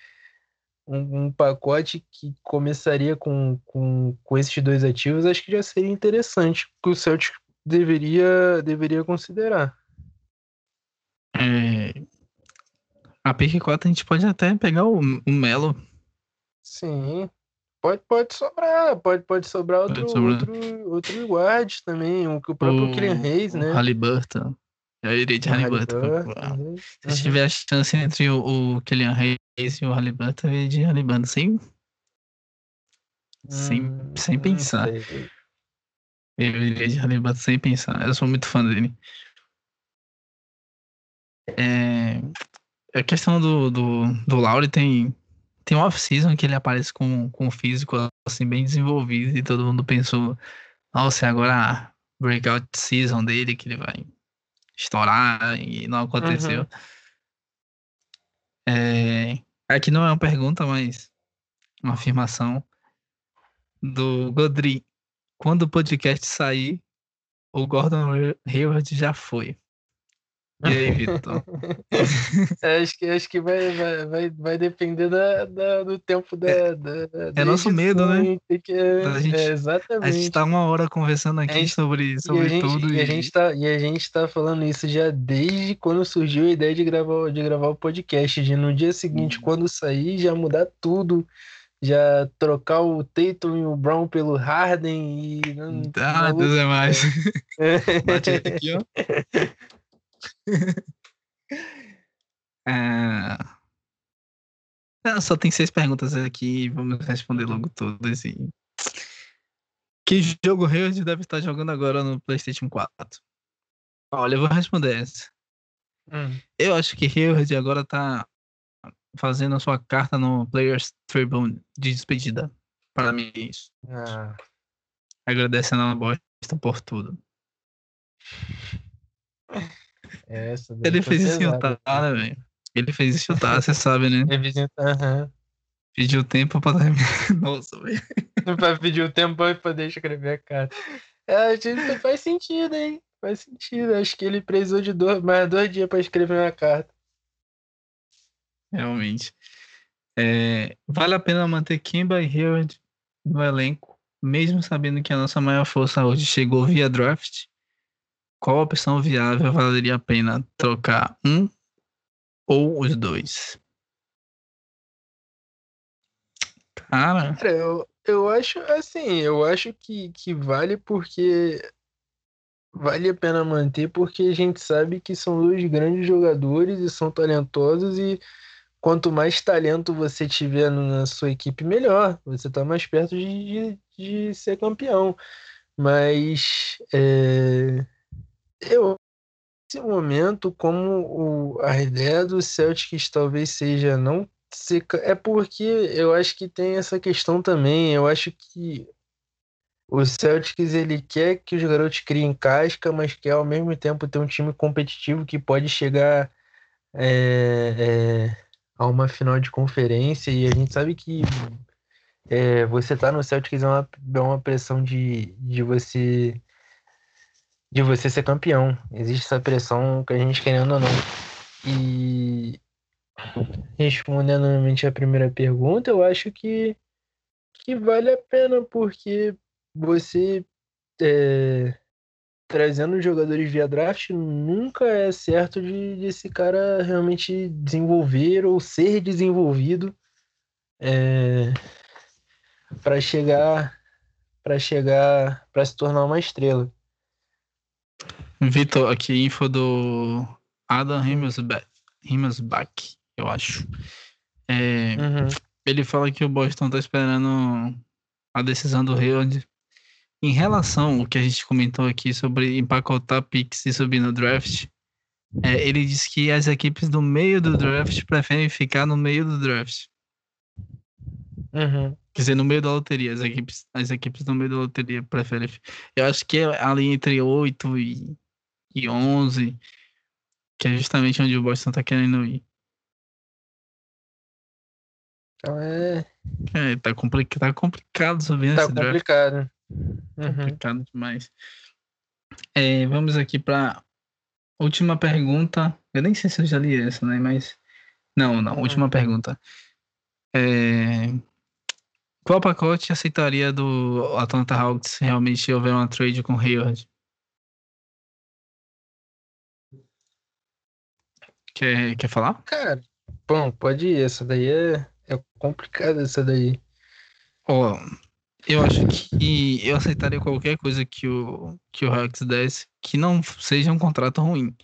um, um, pacote que começaria com, com, com esses dois ativos, acho que já seria interessante, que o Celtic deveria, deveria considerar. É... A pick 4 a gente pode até pegar o, o Melo. Sim. Pode, pode sobrar, pode, pode sobrar outro, pode sobrar. outro, outro guard também, o, o próprio o, Kylian Reis, né? Halliburton. Eu iria de Halliburton. Uhum. Se tiver a chance entre o, o Kylian Reis e o Halliburton, eu iria de Halliburton, sem, sem, hum, sem pensar. Eu iria de Halliburton sem pensar. Eu sou muito fã dele. É, a questão do, do, do Lauri tem, tem um off-season que ele aparece com, com um físico assim, bem desenvolvido e todo mundo pensou, nossa, agora a breakout season dele que ele vai estourar e não aconteceu. Uhum. É, aqui não é uma pergunta, mas uma afirmação do Godri. Quando o podcast sair, o Gordon Hayward já foi. E aí, Vitor? acho que, acho que vai, vai, vai, vai depender da, da do tempo da. É, da, da é nosso medo, né? Que, a gente, é, exatamente. A gente tá uma hora conversando aqui gente, sobre, sobre e tudo. E, e, a gente tá, e a gente tá falando isso já desde quando surgiu a ideia de gravar, de gravar o podcast. De no dia seguinte, hum. quando sair, já mudar tudo já trocar o Tatum e o Brown pelo Harden e. Ah, Deus é mais. Bate aqui, ó. é... só tem seis perguntas aqui, vamos responder logo todas. E... Que jogo Hayward deve estar jogando agora no PlayStation 4? Olha, eu vou responder essa. Hum. Eu acho que Hayward agora tá fazendo a sua carta no Players Tribune de despedida. Para mim, é isso. Ah. Agradecendo a bosta por tudo. Essa Ele fez isso chutar, né, velho? Ele fez isso chutar, você sabe, né? Uhum. Pediu tempo pra Nossa, velho. pra pedir o tempo pra poder escrever a carta. É, faz sentido, hein? Faz sentido. Acho que ele precisou de dois, mais dois dias pra escrever uma carta. Realmente. É, vale a pena manter Kimba e Hayward no elenco, mesmo sabendo que a nossa maior força hoje chegou via draft? Qual opção viável valeria a pena trocar um ou os dois? Cara, Cara eu, eu acho assim, eu acho que, que vale porque vale a pena manter porque a gente sabe que são dois grandes jogadores e são talentosos e quanto mais talento você tiver na sua equipe, melhor. Você está mais perto de, de, de, ser campeão. Mas é, eu, nesse momento, como o, a ideia do Celtics talvez seja não ser. É porque eu acho que tem essa questão também. Eu acho que o Celtics ele quer que os garotos criem casca, mas quer ao mesmo tempo ter um time competitivo que pode chegar. É, é, a uma final de conferência e a gente sabe que é, você tá no Celtics é uma, é uma pressão de, de você de você ser campeão. Existe essa pressão que a gente querendo ou não. E respondendo novamente a primeira pergunta, eu acho que, que vale a pena, porque você é, trazendo jogadores via draft nunca é certo de, de esse cara realmente desenvolver ou ser desenvolvido é, para chegar para chegar para se tornar uma estrela. Vitor, aqui info do Adam Himmelsbach, eu acho. É, uhum. Ele fala que o Boston tá esperando a decisão do Hayward em relação ao que a gente comentou aqui sobre empacotar picks e subir no draft, é, ele diz que as equipes do meio do draft preferem ficar no meio do draft. Uhum. Quer dizer, no meio da loteria. As equipes, as equipes do meio da loteria preferem. Eu acho que é ali entre 8 e, e 11, que é justamente onde o Boston tá querendo ir. Então é. É, tá, complicado, tá complicado subir tá complicado. Uhum. Complicado demais. É, vamos aqui para última pergunta. Eu nem sei se eu já li essa, né? Mas. Não, não. Uhum. Última pergunta. É... Qual pacote aceitaria do Atlanta Hawks se realmente houver uma trade com Hayward? Quer, quer falar? Cara, bom, pode ir. Essa daí é, é complicada, essa daí. Ó, oh, eu acho que eu aceitaria qualquer coisa que o, que o Hawks desse que não seja um contrato ruim.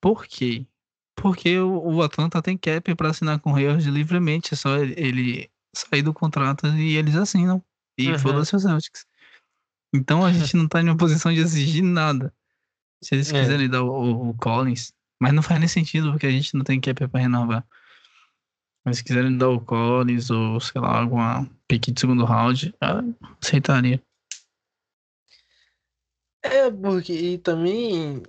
Por quê? Porque o, o Atlanta tem cap para assinar com o Hayward livremente. É só ele, ele, sair do contrato e eles assinam. E uhum. foda-se os Celtics. Então a gente não tá em uma posição de exigir nada. Se eles é. quiserem dar o, o, Collins. Mas não faz nem sentido, porque a gente não tem cap para renovar. Mas se quiserem dar o Collins ou, sei lá, alguma pique de segundo round, aceitaria. É, porque também,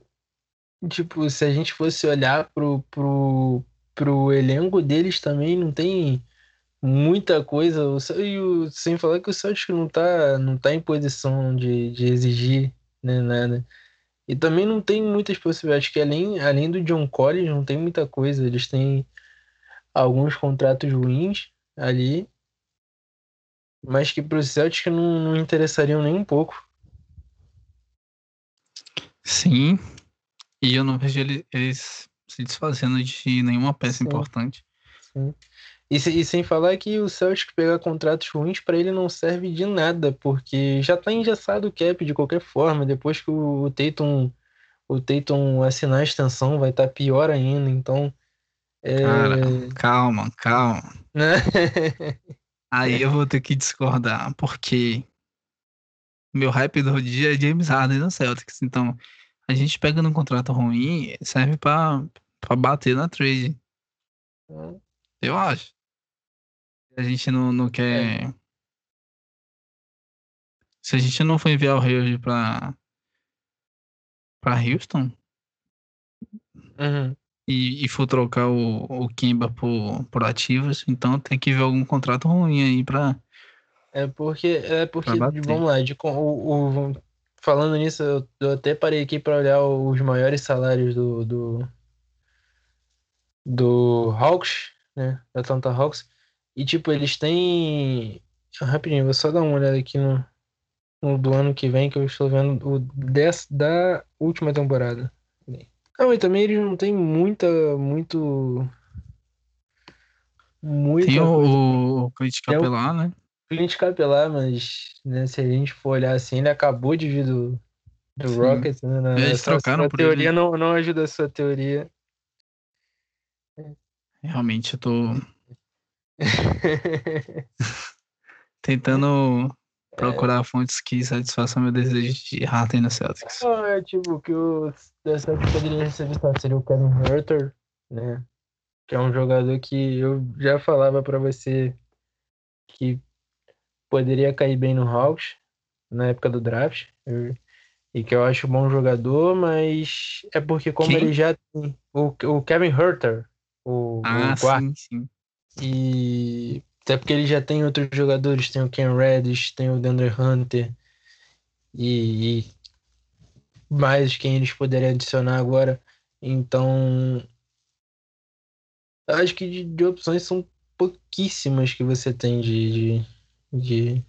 tipo, se a gente fosse olhar pro, pro, pro elenco deles também, não tem muita coisa. E o, sem falar que o Celtic não tá, não tá em posição de, de exigir né, nada. E também não tem muitas possibilidades, que além, além do John Collins, não tem muita coisa. Eles têm alguns contratos ruins ali, mas que para os Celtics não, não interessariam nem um pouco. Sim, e eu não vejo eles, eles se desfazendo de nenhuma peça Sim. importante. Sim. E, e, sem falar que o Celtic pegar contratos ruins para ele não serve de nada, porque já tá engessado o cap de qualquer forma. Depois que o, Tatum, o Tatum assinar a extensão, vai estar tá pior ainda. Então. É... Cara, calma, calma. Né? Aí eu vou ter que discordar, porque meu hype do dia é James Harden no Celtics. Então, a gente pega num contrato ruim, serve para bater na trade. Hum. Eu acho. A gente não, não quer. É. Se a gente não for enviar o Hayward pra. pra Houston. Uhum. E, e for trocar o, o Kimba por, por ativos, então tem que ver algum contrato ruim aí pra. É porque, é porque vamos lá, de, o, o, falando nisso, eu, eu até parei aqui para olhar os maiores salários do, do, do Hawks, né? Da Atlanta Hawks. E tipo, eles têm. Rapidinho, vou só dar uma olhada aqui no, no do ano que vem, que eu estou vendo o dessa, da última temporada. Não, e também eles não têm muita. Muito. Muita Tem o, o Clint Capelar, né? Clint Capelar, mas né, se a gente for olhar assim, ele acabou de vir do, do Rockets, né? Na, Eles trocaram por teoria ele. Não, não ajuda a sua teoria. Realmente eu tô tentando procurar é. fontes que satisfaçam meu desejo de Harden no Celtics. Não, é tipo que o Celtics poderia receber seria o Kevin Herter, né? Que é um jogador que eu já falava para você que poderia cair bem no Hawks na época do draft. e que eu acho bom jogador, mas é porque como Quem? ele já tem o, o Kevin Herter, o, ah, o sim, sim. E até porque ele já tem outros jogadores, tem o Ken Reddish, tem o Deandre Hunter e, e mais quem eles poderiam adicionar agora. Então, acho que de, de opções são pouquíssimas que você tem de, de de,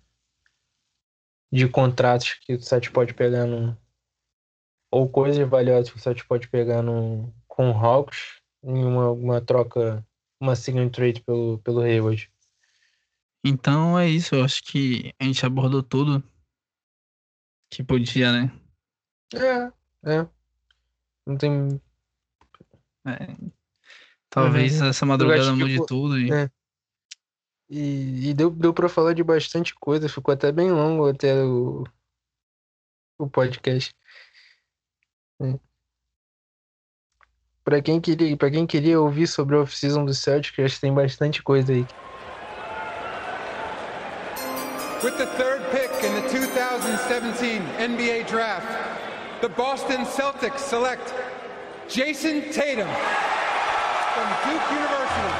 de contratos que o site pode pegar no. Ou coisas valiosas que o site pode pegar no, com o Hawks em uma, uma troca, uma single trade pelo, pelo Hayward. Então é isso, eu acho que a gente abordou tudo que podia, né? É, é. Não tem. É. Talvez uhum. essa madrugada mude que, tudo. E... É. E, e deu, deu para falar de bastante coisa, ficou até bem longo até o, o podcast. É. Para quem queria, para quem queria ouvir sobre a off-season do Celtic, acho que tem bastante coisa aí. With the third pick in the 2017 NBA Draft, the Boston Celtics select Jason Tatum from Duke University.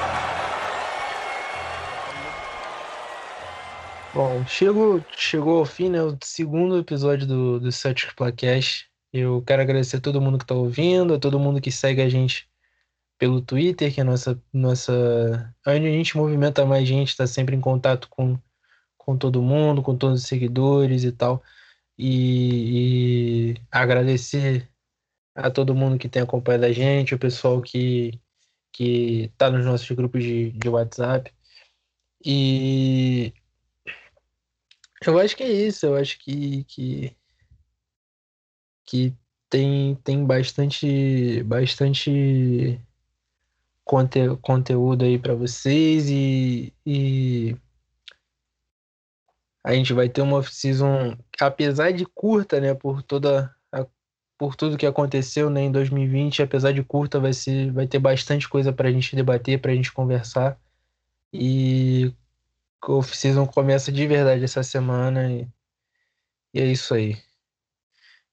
Bom, chegou, chegou ao fim, né? O segundo episódio do, do Celtic Playcast. Eu quero agradecer a todo mundo que está ouvindo, a todo mundo que segue a gente pelo Twitter, que é nossa, nossa. Onde a gente movimenta mais gente, está sempre em contato com, com todo mundo, com todos os seguidores e tal. E, e agradecer a todo mundo que tem acompanhado a gente, o pessoal que, que tá nos nossos grupos de, de WhatsApp. E eu acho que é isso, eu acho que, que, que tem, tem bastante, bastante conte, conteúdo aí para vocês e, e a gente vai ter uma off-season, apesar de curta, né, por toda a, por tudo que aconteceu, né, em 2020, apesar de curta, vai ser vai ter bastante coisa para a gente debater, para a gente conversar. E o off-season começa de verdade essa semana e, e, é isso aí.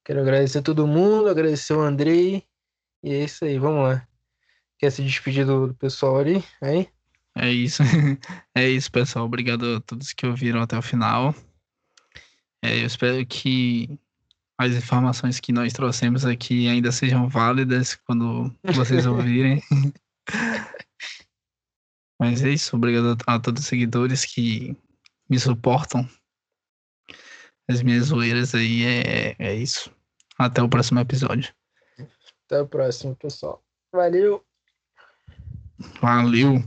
Quero agradecer a todo mundo, agradecer o Andrei e é isso aí, vamos lá. Quer se despedir do, do pessoal ali? Aí? É isso. É isso, pessoal. Obrigado a todos que ouviram até o final. É, eu espero que as informações que nós trouxemos aqui ainda sejam válidas quando vocês ouvirem. Mas é isso. Obrigado a todos os seguidores que me suportam. As minhas zoeiras aí é, é isso. Até o próximo episódio. Até o próximo, pessoal. Valeu! Valeu!